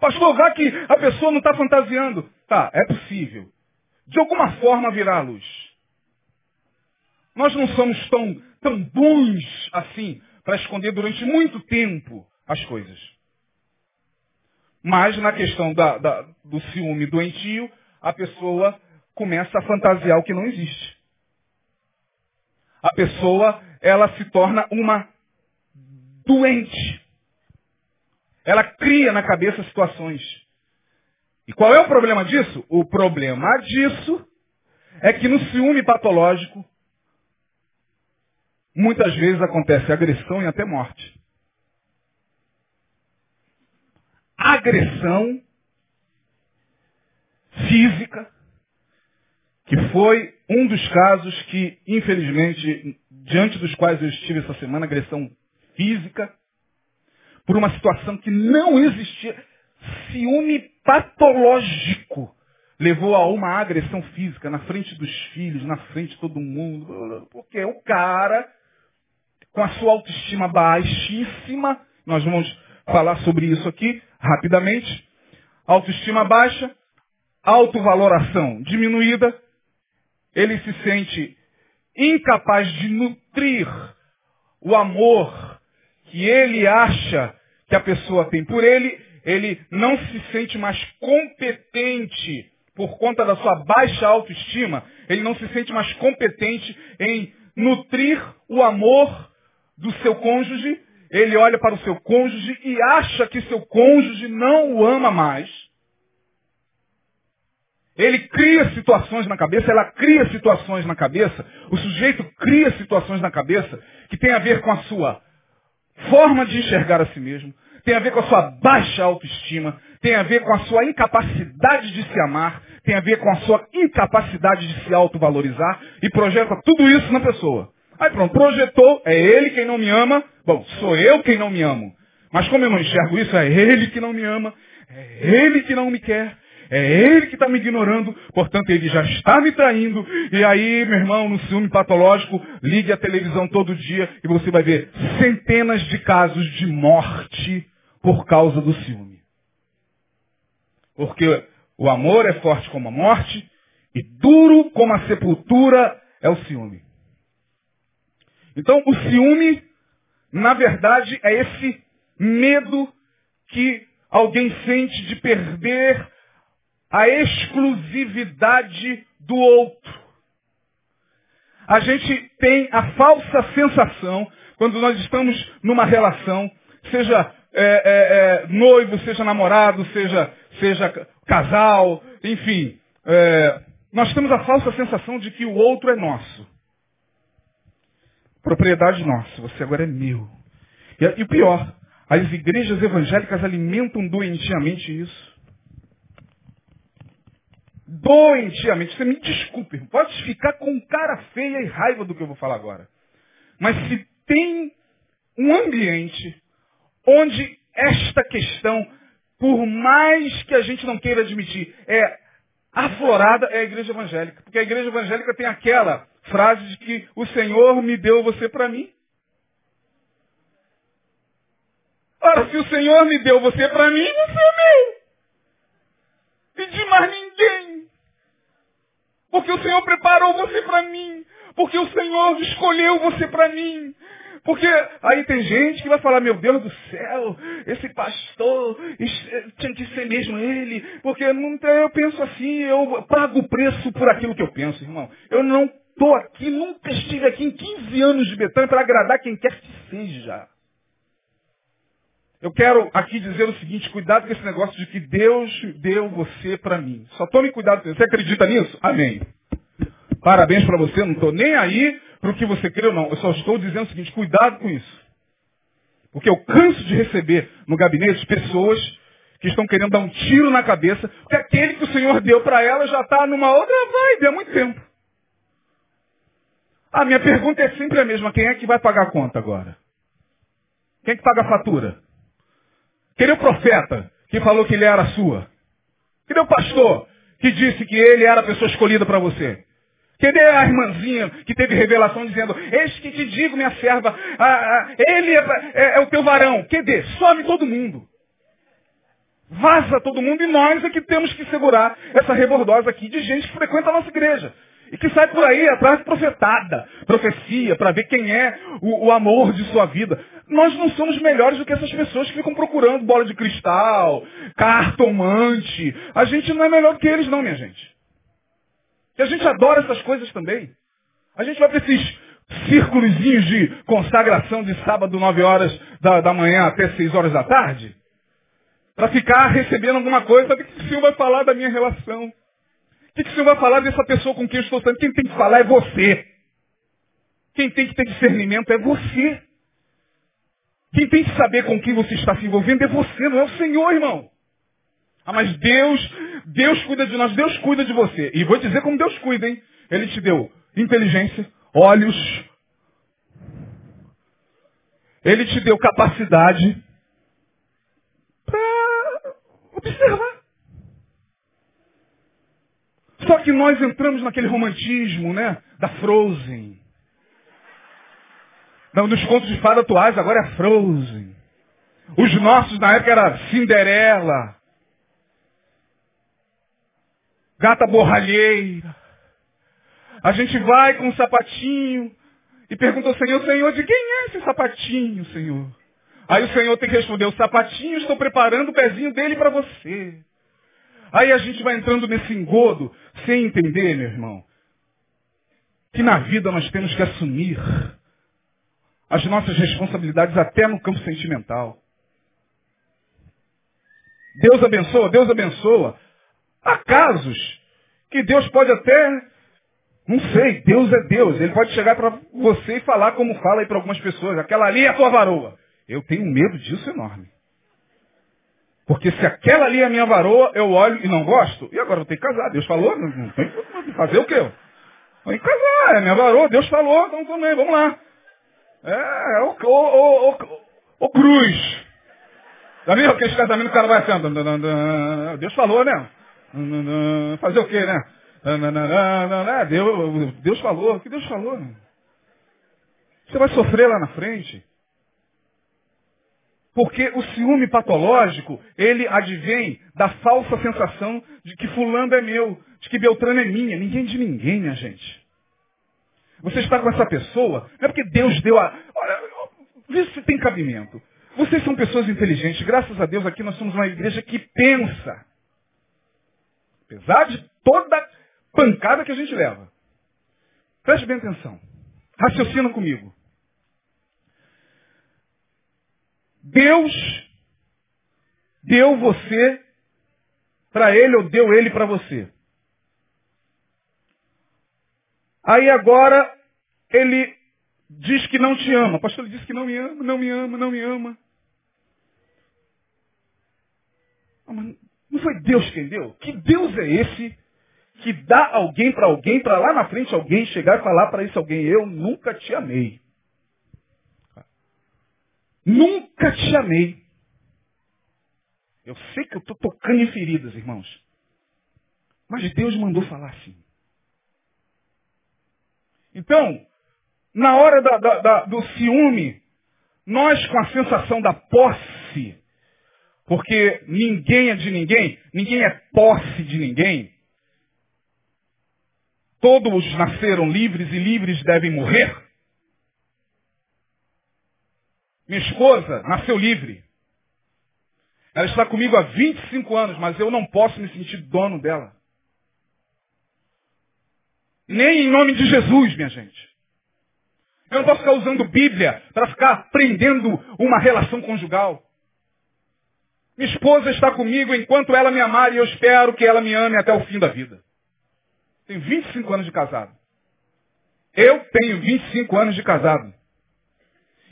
Pastor, vá que a pessoa não está fantasiando. Tá, é possível. De alguma forma virá a luz. Nós não somos tão, tão bons assim para esconder durante muito tempo as coisas. Mas na questão da, da, do ciúme doentio, a pessoa começa a fantasiar o que não existe. A pessoa, ela se torna uma doente. Ela cria na cabeça situações. E qual é o problema disso? O problema disso é que no ciúme patológico, muitas vezes acontece agressão e até morte. Agressão física, que foi um dos casos que, infelizmente, diante dos quais eu estive essa semana, agressão física, por uma situação que não existia. Ciúme patológico levou a uma agressão física na frente dos filhos, na frente de todo mundo. Porque o cara, com a sua autoestima baixíssima, nós vamos falar sobre isso aqui rapidamente. Autoestima baixa, autovaloração diminuída, ele se sente incapaz de nutrir o amor que ele acha que a pessoa tem por ele, ele não se sente mais competente por conta da sua baixa autoestima, ele não se sente mais competente em nutrir o amor do seu cônjuge, ele olha para o seu cônjuge e acha que seu cônjuge não o ama mais. Ele cria situações na cabeça, ela cria situações na cabeça, o sujeito cria situações na cabeça que tem a ver com a sua forma de enxergar a si mesmo, tem a ver com a sua baixa autoestima, tem a ver com a sua incapacidade de se amar, tem a ver com a sua incapacidade de se autovalorizar e projeta tudo isso na pessoa. Aí pronto, projetou, é ele quem não me ama, bom, sou eu quem não me amo. Mas como eu não enxergo isso, é ele que não me ama, é ele que não me quer, é ele que está me ignorando, portanto ele já está me traindo. E aí, meu irmão, no ciúme patológico, ligue a televisão todo dia e você vai ver centenas de casos de morte por causa do ciúme. Porque o amor é forte como a morte e duro como a sepultura é o ciúme. Então, o ciúme, na verdade, é esse medo que alguém sente de perder a exclusividade do outro. A gente tem a falsa sensação, quando nós estamos numa relação, seja é, é, é, noivo, seja namorado, seja, seja casal, enfim, é, nós temos a falsa sensação de que o outro é nosso. Propriedade nossa, você agora é meu. E, e o pior, as igrejas evangélicas alimentam doentiamente isso doentiamente. Você me desculpe, pode ficar com cara feia e raiva do que eu vou falar agora. Mas se tem um ambiente onde esta questão, por mais que a gente não queira admitir, é aflorada, é a igreja evangélica. Porque a igreja evangélica tem aquela frase de que o Senhor me deu você para mim. Ora, se o Senhor me deu você para mim, você é meu. E de mais ninguém. Porque o Senhor preparou você para mim. Porque o Senhor escolheu você para mim. Porque aí tem gente que vai falar, meu Deus do céu, esse pastor tinha que ser mesmo ele. Porque eu penso assim, eu pago o preço por aquilo que eu penso, irmão. Eu não estou aqui, nunca estive aqui em 15 anos de Betânia para agradar quem quer que seja. Eu quero aqui dizer o seguinte, cuidado com esse negócio de que Deus deu você para mim. Só tome cuidado com isso. Você acredita nisso? Amém. Parabéns para você, não estou nem aí para o que você crê ou não. Eu só estou dizendo o seguinte, cuidado com isso. Porque eu canso de receber no gabinete pessoas que estão querendo dar um tiro na cabeça, porque aquele que o Senhor deu para ela já está numa outra vibe há muito tempo. A minha pergunta é sempre a mesma, quem é que vai pagar a conta agora? Quem é que paga a fatura? Cadê o profeta que falou que ele era sua? Cadê o pastor que disse que ele era a pessoa escolhida para você? Cadê a irmãzinha que teve revelação dizendo, eis que te digo, minha serva, ah, ah, ele é, é, é, o teu varão. Cadê? Some todo mundo. Vaza todo mundo e nós é que temos que segurar essa rebordosa aqui de gente que frequenta a nossa igreja. E que sai por aí atrás de profetada, profecia, para ver quem é o, o, amor de sua vida. Nós não somos melhores do que essas pessoas que ficam procurando bola de cristal, cartomante. A gente não é melhor que eles não, minha gente. E a gente adora essas coisas também. A gente vai para esses círculos de consagração de sábado, 9 horas da, da manhã até 6 horas da tarde, para ficar recebendo alguma coisa. O que o Senhor vai falar da minha relação? Que, que o Senhor vai falar dessa pessoa com quem eu estou sendo? Quem tem que falar é você. Quem tem que ter discernimento é você. Quem tem que saber com quem você está se envolvendo é você, não é o Senhor, irmão. Ah, mas Deus, Deus cuida de nós, Deus cuida de você. E vou dizer como Deus cuida, hein? Ele te deu inteligência, olhos. Ele te deu capacidade para observar. Só que nós entramos naquele romantismo, né? Da Frozen. Nos contos de fada atuais agora é Frozen. Os nossos na época era Cinderela. Gata borralheira. A gente vai com um sapatinho e pergunta ao Senhor, Senhor, de quem é esse sapatinho, Senhor? Aí o Senhor tem que responder, o sapatinho, estou preparando o pezinho dele para você. Aí a gente vai entrando nesse engodo sem entender, meu irmão, que na vida nós temos que assumir as nossas responsabilidades até no campo sentimental. Deus abençoa, Deus abençoa. Há casos que Deus pode até, não sei, Deus é Deus. Ele pode chegar para você e falar como fala aí para algumas pessoas, aquela ali é a tua varoa. Eu tenho medo disso enorme. Porque se aquela ali é a minha varoa, eu olho e não gosto, e agora eu tenho que casar. Deus falou, não tem que fazer o quê? Tem que casar, é minha varoa, Deus falou, então também, vamos lá. É, é o, o, o, o, Cruz. Já viu aqueles casamentos que o cara vai assim, Deus falou, né? Fazer o quê, né? Deus, Deus falou, o que Deus falou? Você vai sofrer lá na frente. Porque o ciúme patológico, ele advém da falsa sensação de que fulano é meu, de que Beltrano é minha. Ninguém de ninguém, minha gente. Você está com essa pessoa, não é porque Deus deu a... Olha, se tem cabimento. Vocês são pessoas inteligentes. Graças a Deus aqui nós somos uma igreja que pensa. Apesar de toda pancada que a gente leva. Preste bem atenção. Raciocina comigo. Deus deu você para ele ou deu ele para você. Aí agora ele diz que não te ama. O pastor ele diz que não me ama, não me ama, não me ama. Ah, não foi Deus quem deu? Que Deus é esse que dá alguém para alguém, para lá na frente alguém chegar e falar para esse alguém, eu nunca te amei. Nunca te amei. Eu sei que eu estou tocando em feridas, irmãos. Mas Deus mandou falar assim. Então, na hora da, da, da, do ciúme, nós com a sensação da posse, posse. Porque ninguém é de ninguém, ninguém é posse de ninguém. Todos nasceram livres e livres devem morrer. Minha esposa nasceu livre. Ela está comigo há 25 anos, mas eu não posso me sentir dono dela. Nem em nome de Jesus, minha gente. Eu não posso ficar usando Bíblia para ficar aprendendo uma relação conjugal. Minha esposa está comigo enquanto ela me amar e eu espero que ela me ame até o fim da vida. Tenho 25 anos de casado. Eu tenho 25 anos de casado.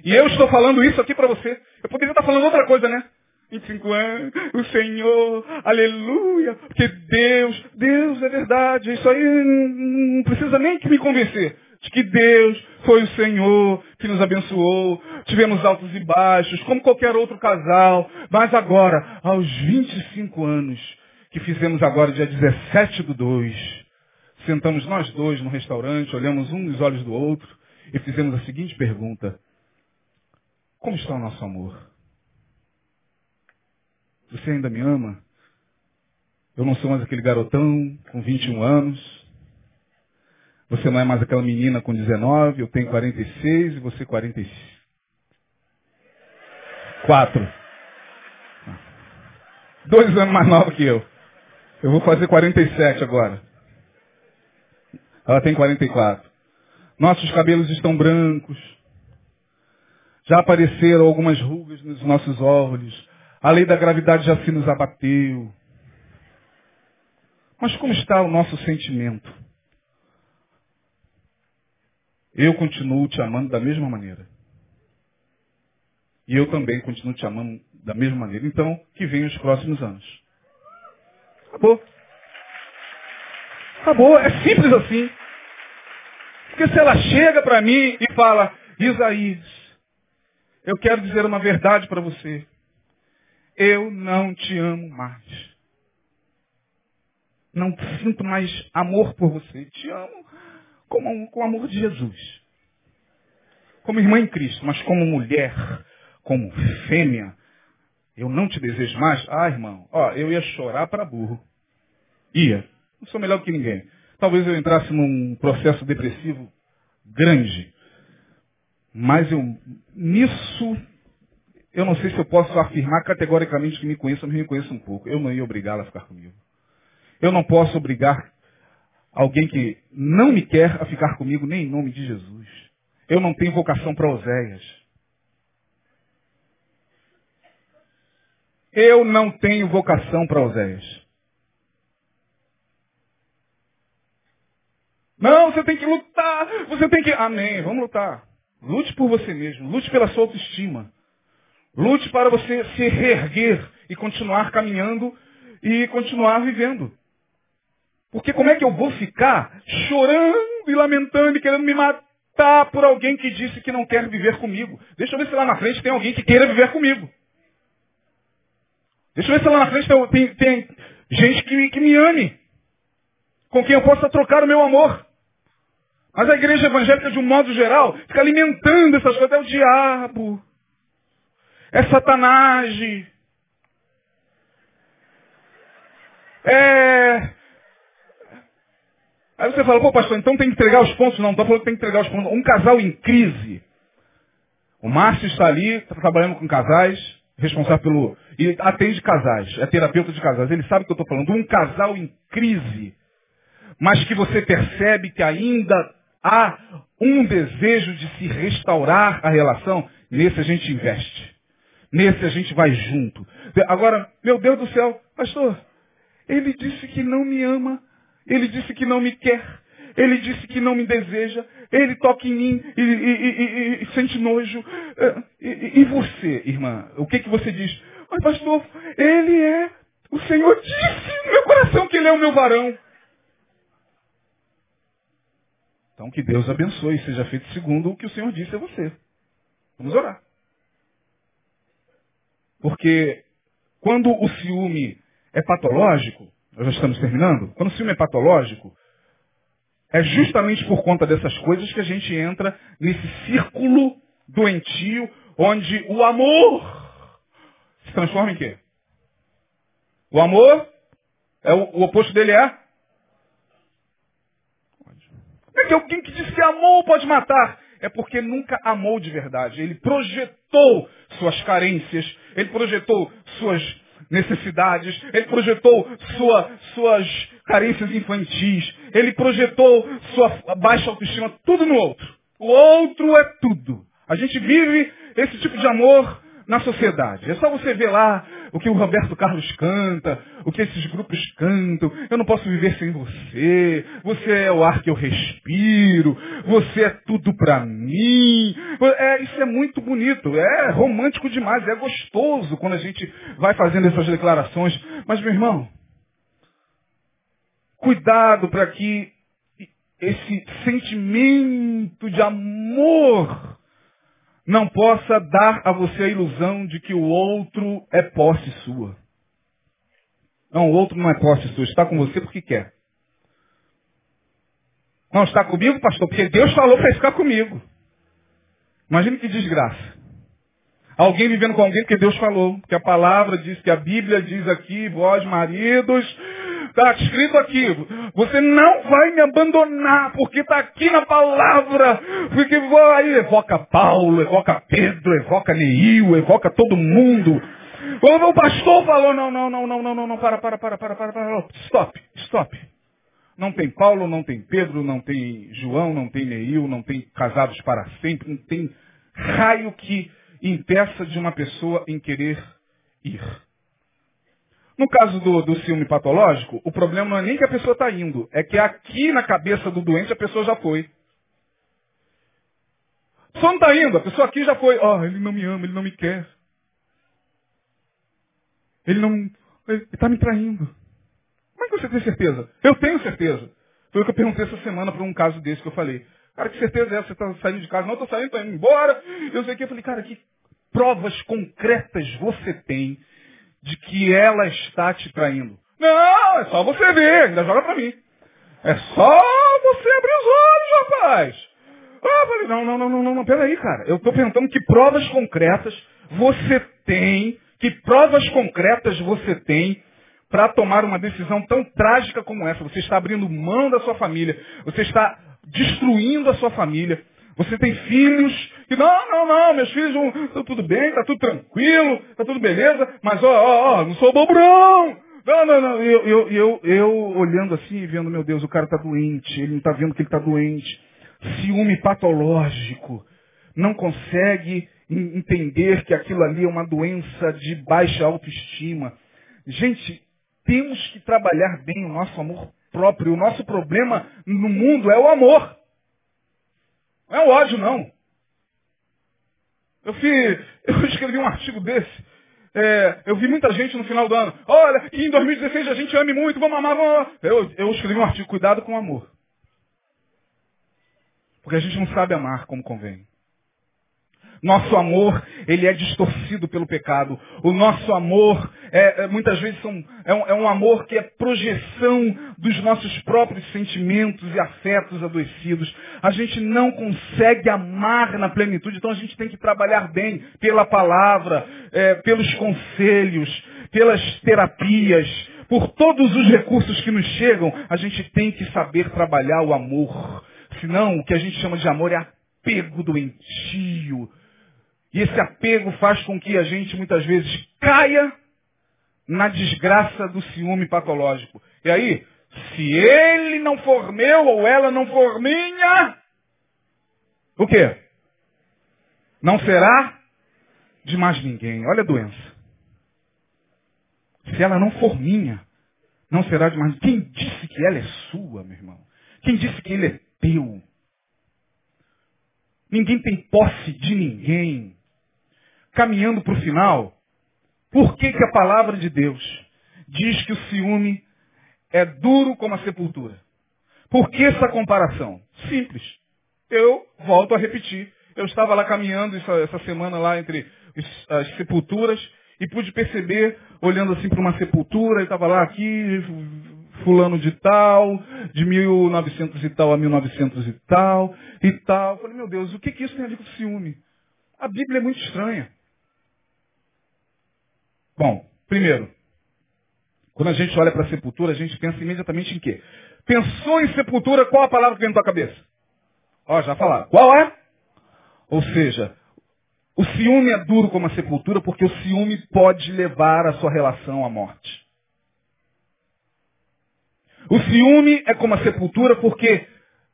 E eu estou falando isso aqui para você. Eu poderia estar falando outra coisa, né? 25 anos, o Senhor, aleluia, porque Deus, Deus é verdade, isso aí não precisa nem que me convencer de que Deus foi o Senhor que nos abençoou, tivemos altos e baixos, como qualquer outro casal, mas agora, aos 25 anos, que fizemos agora, dia 17 do 2, sentamos nós dois no restaurante, olhamos um nos olhos do outro e fizemos a seguinte pergunta: Como está o nosso amor? Você ainda me ama? Eu não sou mais aquele garotão com 21 anos. Você não é mais aquela menina com 19, eu tenho 46 e você 44. Dois anos mais nova que eu. Eu vou fazer 47 agora. Ela tem 44. Nossos cabelos estão brancos. Já apareceram algumas rugas nos nossos olhos. A lei da gravidade já se nos abateu. Mas como está o nosso sentimento? Eu continuo te amando da mesma maneira. E eu também continuo te amando da mesma maneira. Então, que venham os próximos anos. Acabou. Acabou. É simples assim. Porque se ela chega para mim e fala, Isaías, eu quero dizer uma verdade para você eu não te amo mais. Não sinto mais amor por você. Te amo com o amor de Jesus. Como irmã em Cristo, mas como mulher, como fêmea, eu não te desejo mais. Ah, irmão, ó, eu ia chorar para burro. Ia. Não sou melhor que ninguém. Talvez eu entrasse num processo depressivo grande. Mas eu, nisso, eu não sei se eu posso afirmar categoricamente que me conheço, mas me conheço um pouco. Eu não ia obrigá-la a ficar comigo. Eu não posso obrigar alguém que não me quer a ficar comigo, nem em nome de Jesus. Eu não tenho vocação para Oséias. Eu não tenho vocação para Oséias. Não, você tem que lutar, você tem que. Amém, vamos lutar. Lute por você mesmo, lute pela sua autoestima. Lute para você se reerguer e continuar caminhando e continuar vivendo. Porque como é que eu vou ficar chorando e lamentando e querendo me matar por alguém que disse que não quer viver comigo? Deixa eu ver se lá na frente tem alguém que queira viver comigo. Deixa eu ver se lá na frente tem, tem gente que, que me ame. Com quem eu possa trocar o meu amor. Mas a igreja evangélica, de um modo geral, fica alimentando essas coisas. É o diabo. É Satanás. É. Aí você fala, pô pastor, então tem que entregar os pontos. Não, não estou falando que tem que entregar os pontos. Um casal em crise. O Márcio está ali, está trabalhando com casais, responsável pelo. E atende casais, é terapeuta de casais. Ele sabe o que eu estou falando. Um casal em crise. Mas que você percebe que ainda há um desejo de se restaurar a relação, nesse a gente investe. Nesse a gente vai junto. Agora, meu Deus do céu, pastor, ele disse que não me ama, ele disse que não me quer, ele disse que não me deseja, ele toca em mim e, e, e, e sente nojo. É, e, você, irmã, o que, que você diz? Mas pastor, ele é, o Senhor disse no meu coração que ele é o meu varão. Então que Deus abençoe seja feito segundo o que o Senhor disse a você. Vamos orar. Porque quando o ciúme é patológico, nós já estamos terminando, quando o ciúme é patológico, é justamente por conta dessas coisas que a gente entra nesse círculo doentio, onde o amor se transforma em quê? O amor, é o, o oposto dele é? Como é que alguém que diz que amou pode matar? É porque nunca amou de verdade. Ele projetou suas carências, ele projetou suas necessidades, ele projetou sua, suas carências infantis, ele projetou sua baixa autoestima, tudo no outro. O outro é tudo. A gente vive esse tipo de amor na sociedade. É só você ver lá o que o Roberto Carlos canta, o que esses grupos cantam. Eu não posso viver sem você. Você é o ar que eu respiro. Você é tudo para mim. É, isso é muito bonito. É romântico demais. É gostoso quando a gente vai fazendo essas declarações. Mas, meu irmão, cuidado para que esse sentimento de amor não possa dar a você a ilusão de que o outro é posse sua. Não, o outro não é posse sua, está com você porque quer. Não está comigo, pastor, porque Deus falou para ficar comigo. Imagine que desgraça. Alguém vivendo com alguém porque Deus falou, que a palavra diz, que a Bíblia diz aqui, vós maridos, Está escrito aqui, você não vai me abandonar, porque está aqui na palavra. Porque aí evoca Paulo, evoca Pedro, evoca Neil, evoca todo mundo. O pastor falou, não, não, não, não, não, não, não, para, para, para, para, para, para, stop, stop. Não tem Paulo, não tem Pedro, não tem João, não tem Neil, não tem casados para sempre, não tem raio que impeça de uma pessoa em querer ir. No caso do, do ciúme patológico, o problema não é nem que a pessoa está indo, é que aqui na cabeça do doente a pessoa já foi. Só não está indo, a pessoa aqui já foi. Ó, oh, ele não me ama, ele não me quer. Ele não. Ele está me traindo. Como é que você tem certeza? Eu tenho certeza. Foi o que eu perguntei essa semana para um caso desse que eu falei. Cara, que certeza é essa? Você está saindo de casa? Não, estou saindo, estou indo embora. Eu sei que. Eu falei, cara, que provas concretas você tem de que ela está te traindo. Não, é só você ver, ainda joga para mim. É só você abrir os olhos, rapaz. Ah, falei, não, não, não, não, não, não, peraí, cara. Eu estou perguntando que provas concretas você tem, que provas concretas você tem para tomar uma decisão tão trágica como essa. Você está abrindo mão da sua família, você está destruindo a sua família, você tem filhos que, não, não, não, meus filhos estão tudo bem, está tudo tranquilo, está tudo beleza, mas ó, ó, ó, não sou bobrão. Não, não, não. Eu, eu, eu, eu olhando assim, vendo, meu Deus, o cara está doente, ele não está vendo que ele está doente. Ciúme patológico. Não consegue entender que aquilo ali é uma doença de baixa autoestima. Gente, temos que trabalhar bem o nosso amor próprio. O nosso problema no mundo é o amor. Não é o ódio, não. Eu, fiz, eu escrevi um artigo desse. É, eu vi muita gente no final do ano. Olha, em 2016 a gente ame muito, vamos amar, vamos. Eu, eu escrevi um artigo, cuidado com o amor. Porque a gente não sabe amar como convém. Nosso amor, ele é distorcido pelo pecado. O nosso amor, é, é, muitas vezes, são, é, um, é um amor que é projeção dos nossos próprios sentimentos e afetos adoecidos. A gente não consegue amar na plenitude, então a gente tem que trabalhar bem pela palavra, é, pelos conselhos, pelas terapias, por todos os recursos que nos chegam. A gente tem que saber trabalhar o amor. Senão, o que a gente chama de amor é apego doentio, e esse apego faz com que a gente muitas vezes caia na desgraça do ciúme patológico. E aí, se ele não for meu ou ela não for minha, o quê? Não será de mais ninguém. Olha a doença. Se ela não for minha, não será de mais ninguém. Quem disse que ela é sua, meu irmão? Quem disse que ele é teu? Ninguém tem posse de ninguém caminhando para o final, por que, que a palavra de Deus diz que o ciúme é duro como a sepultura? Por que essa comparação? Simples. Eu volto a repetir. Eu estava lá caminhando essa, essa semana lá entre as sepulturas e pude perceber, olhando assim para uma sepultura, e estava lá aqui, fulano de tal, de 1900 e tal a 1900 e tal, e tal. Eu falei, meu Deus, o que, que isso tem a ver com ciúme? A Bíblia é muito estranha. Bom, primeiro, quando a gente olha para a sepultura, a gente pensa imediatamente em quê? Pensou em sepultura, qual a palavra que vem na tua cabeça? Ó, já falaram. Qual é? Ou seja, o ciúme é duro como a sepultura porque o ciúme pode levar a sua relação à morte. O ciúme é como a sepultura porque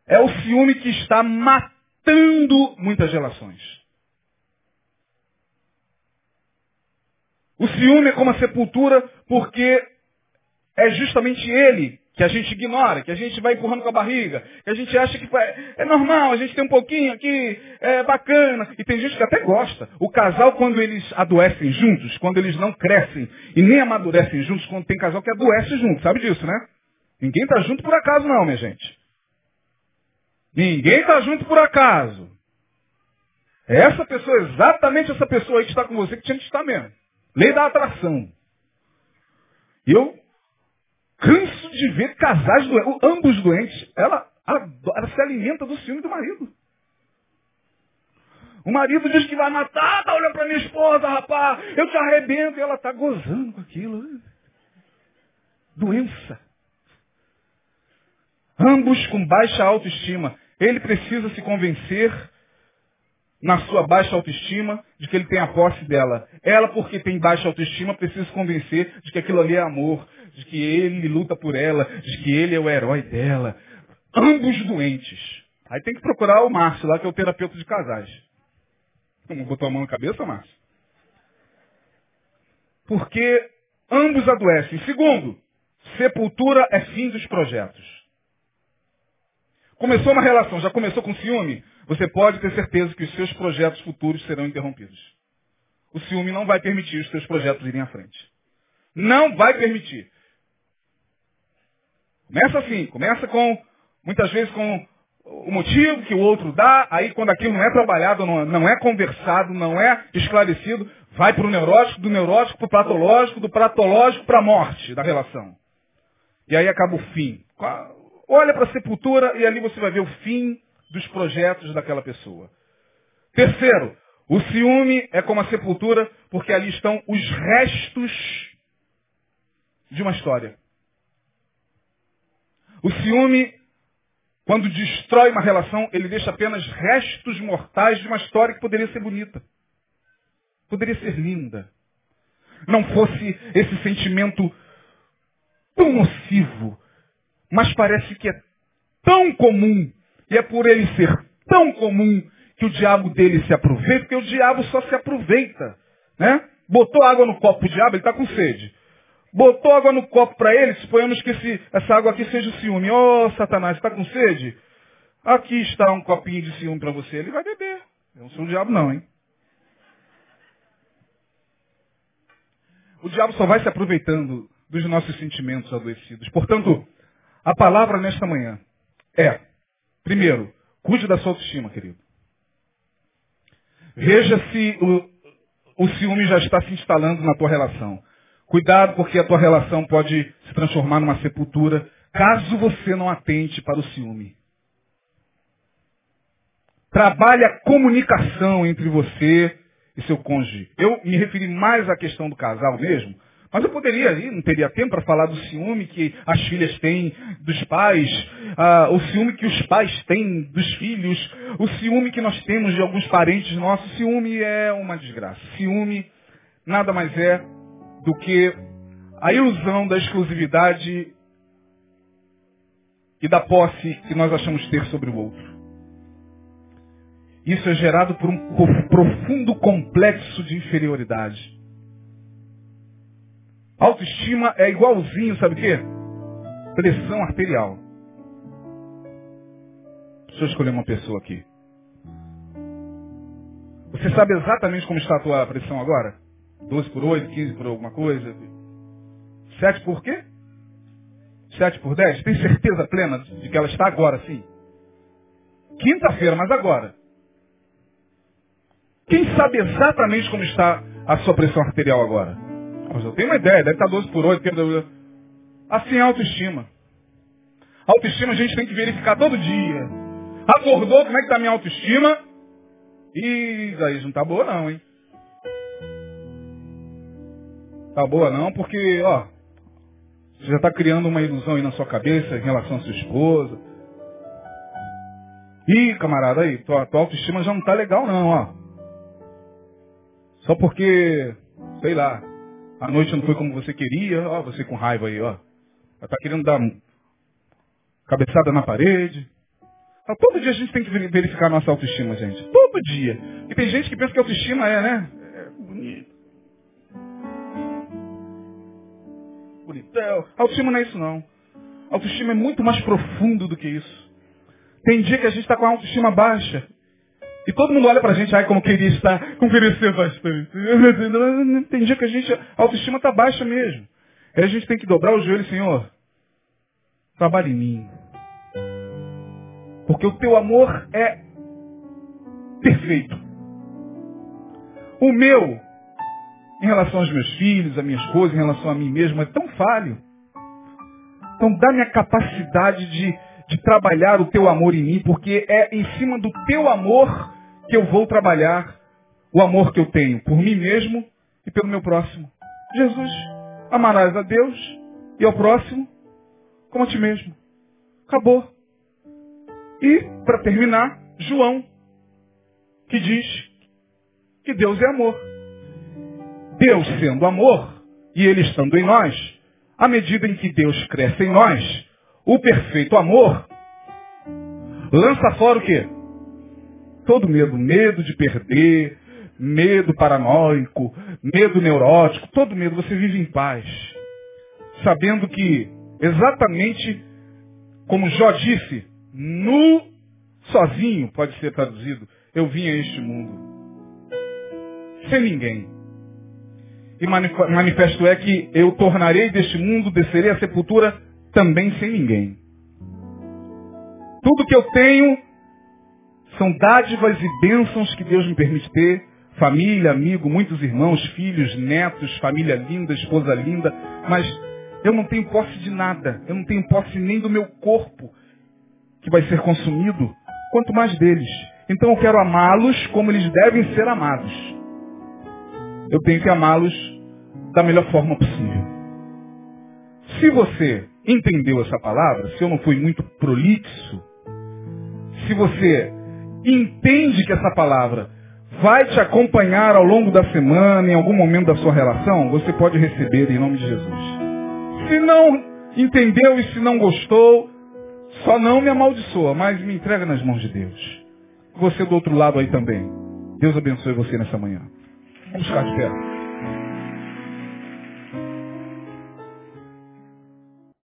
é o ciúme que está matando muitas relações. O ciúme é como a sepultura porque é justamente ele que a gente ignora, que a gente vai empurrando com a barriga, que a gente acha que é normal, a gente tem um pouquinho aqui, é bacana. E tem gente que até gosta. O casal, quando eles adoecem juntos, quando eles não crescem e nem amadurecem juntos, quando tem casal que adoece junto, sabe disso, né? Ninguém está junto por acaso não, minha gente. Ninguém está junto por acaso. É essa pessoa, exatamente essa pessoa aí que está com você, que tinha que estar mesmo. Lei da atração. Eu canso de ver casais doentes, ambos doentes. Ela, ela, ela se alimenta do ciúme do marido. O marido diz que vai matar, tá olhando para minha esposa, rapaz, eu te arrebento, e ela tá gozando com aquilo. Doença. Ambos com baixa autoestima. Ele precisa se convencer na sua baixa autoestima de que ele tem a posse dela. Ela, porque tem baixa autoestima, precisa se convencer de que aquilo ali é amor, de que ele luta por ela, de que ele é o herói dela. Ambos doentes. Aí tem que procurar o Márcio lá, que é o terapeuta de casais. Vamos botar a mão na cabeça, Márcio? Porque ambos adoecem. Segundo, sepultura é fim dos projetos. Começou uma relação, já começou com ciúme? Você pode ter certeza que os seus projetos futuros serão interrompidos. O ciúme não vai permitir os seus projetos irem à frente. Não vai permitir. Começa assim, começa com, muitas vezes com o motivo que o outro dá, aí quando aquilo não é trabalhado, não, não é conversado, não é esclarecido, vai para o neurótico, do neurótico para o patológico, do patológico para a morte da relação. E aí acaba o fim. Olha para a sepultura e ali você vai ver o fim dos projetos daquela pessoa. Terceiro, o ciúme é como a sepultura porque ali estão os restos de uma história. O ciúme, quando destrói uma relação, ele deixa apenas restos mortais de uma história que poderia ser bonita. Poderia ser linda. Não fosse esse sentimento tão nocivo, mas parece que é tão comum, e é por ele ser tão comum que o diabo dele se aproveita, porque o diabo só se aproveita. Né? Botou água no copo, o diabo, ele está com sede. Botou água no copo para ele, suponhamos que esse, essa água aqui seja o ciúme. Ô, oh, Satanás, está com sede? Aqui está um copinho de ciúme para você. Ele vai beber. Eu não sou o diabo não, hein? O diabo só vai se aproveitando dos nossos sentimentos adoecidos. Portanto, a palavra nesta manhã é, primeiro, cuide da sua autoestima, querido. Veja se o, o ciúme já está se instalando na tua relação. Cuidado, porque a tua relação pode se transformar numa sepultura caso você não atente para o ciúme. Trabalhe a comunicação entre você e seu cônjuge. Eu me referi mais à questão do casal mesmo, mas eu poderia não teria tempo para falar do ciúme que as filhas têm dos pais, ah, o ciúme que os pais têm dos filhos, o ciúme que nós temos de alguns parentes nossos. Ciúme é uma desgraça. Ciúme nada mais é do que a ilusão da exclusividade e da posse que nós achamos ter sobre o outro. Isso é gerado por um profundo complexo de inferioridade. Autoestima é igualzinho, sabe o quê? Pressão arterial. Deixa eu escolher uma pessoa aqui. Você sabe exatamente como está a tua pressão agora? 12 por 8, 15 por alguma coisa? 7 por quê? 7 por 10? Tem certeza plena de que ela está agora, sim? Quinta-feira, mas agora. Quem sabe exatamente como está a sua pressão arterial agora? Mas eu tenho uma ideia, deve estar 12 por 8. Assim é a autoestima. autoestima a gente tem que verificar todo dia. Acordou, como é que está a minha autoestima? E aí não está boa não, hein? tá boa não, porque, ó, você já está criando uma ilusão aí na sua cabeça em relação à sua esposa. Ih, camarada, aí, tua, tua autoestima já não tá legal não, ó. Só porque, sei lá, a noite não foi como você queria, ó, você com raiva aí, ó. Ela tá querendo dar cabeçada na parede. Então, todo dia a gente tem que verificar nossa autoestima, gente. Todo dia. E tem gente que pensa que autoestima é, né? É bonito. Bonitão. Autoestima não é isso não. Autoestima é muito mais profundo do que isso. Tem dia que a gente está com a autoestima baixa. E todo mundo olha pra gente, ai, como queria estar, como queria ser bastante. Tem dia que a gente, a autoestima está baixa mesmo. Aí a gente tem que dobrar o joelho, Senhor, trabalhe em mim. Porque o teu amor é perfeito. O meu, em relação aos meus filhos, a minha esposa, em relação a mim mesmo, é tão falho. Então dá-me a capacidade de, de trabalhar o teu amor em mim, porque é em cima do teu amor que eu vou trabalhar o amor que eu tenho por mim mesmo e pelo meu próximo. Jesus, amarás a Deus e ao próximo como a ti mesmo. Acabou. E, para terminar, João, que diz que Deus é amor. Deus sendo amor, e Ele estando em nós, à medida em que Deus cresce em nós, o perfeito amor lança fora o quê? Todo medo. Medo de perder, medo paranoico, medo neurótico, todo medo. Você vive em paz. Sabendo que, exatamente como Jó disse, nu, sozinho, pode ser traduzido, eu vim a este mundo. Sem ninguém. E manifesto é que eu tornarei deste mundo, descerei a sepultura também sem ninguém. Tudo que eu tenho são dádivas e bênçãos que Deus me permite ter. Família, amigo, muitos irmãos, filhos, netos, família linda, esposa linda. Mas eu não tenho posse de nada. Eu não tenho posse nem do meu corpo que vai ser consumido, quanto mais deles. Então eu quero amá-los como eles devem ser amados. Eu tenho que amá-los da melhor forma possível. Se você entendeu essa palavra, se eu não fui muito prolixo, se você entende que essa palavra vai te acompanhar ao longo da semana, em algum momento da sua relação, você pode receber em nome de Jesus. Se não entendeu e se não gostou, só não me amaldiçoa, mas me entrega nas mãos de Deus. Você do outro lado aí também. Deus abençoe você nessa manhã. Vamos ficar de pé.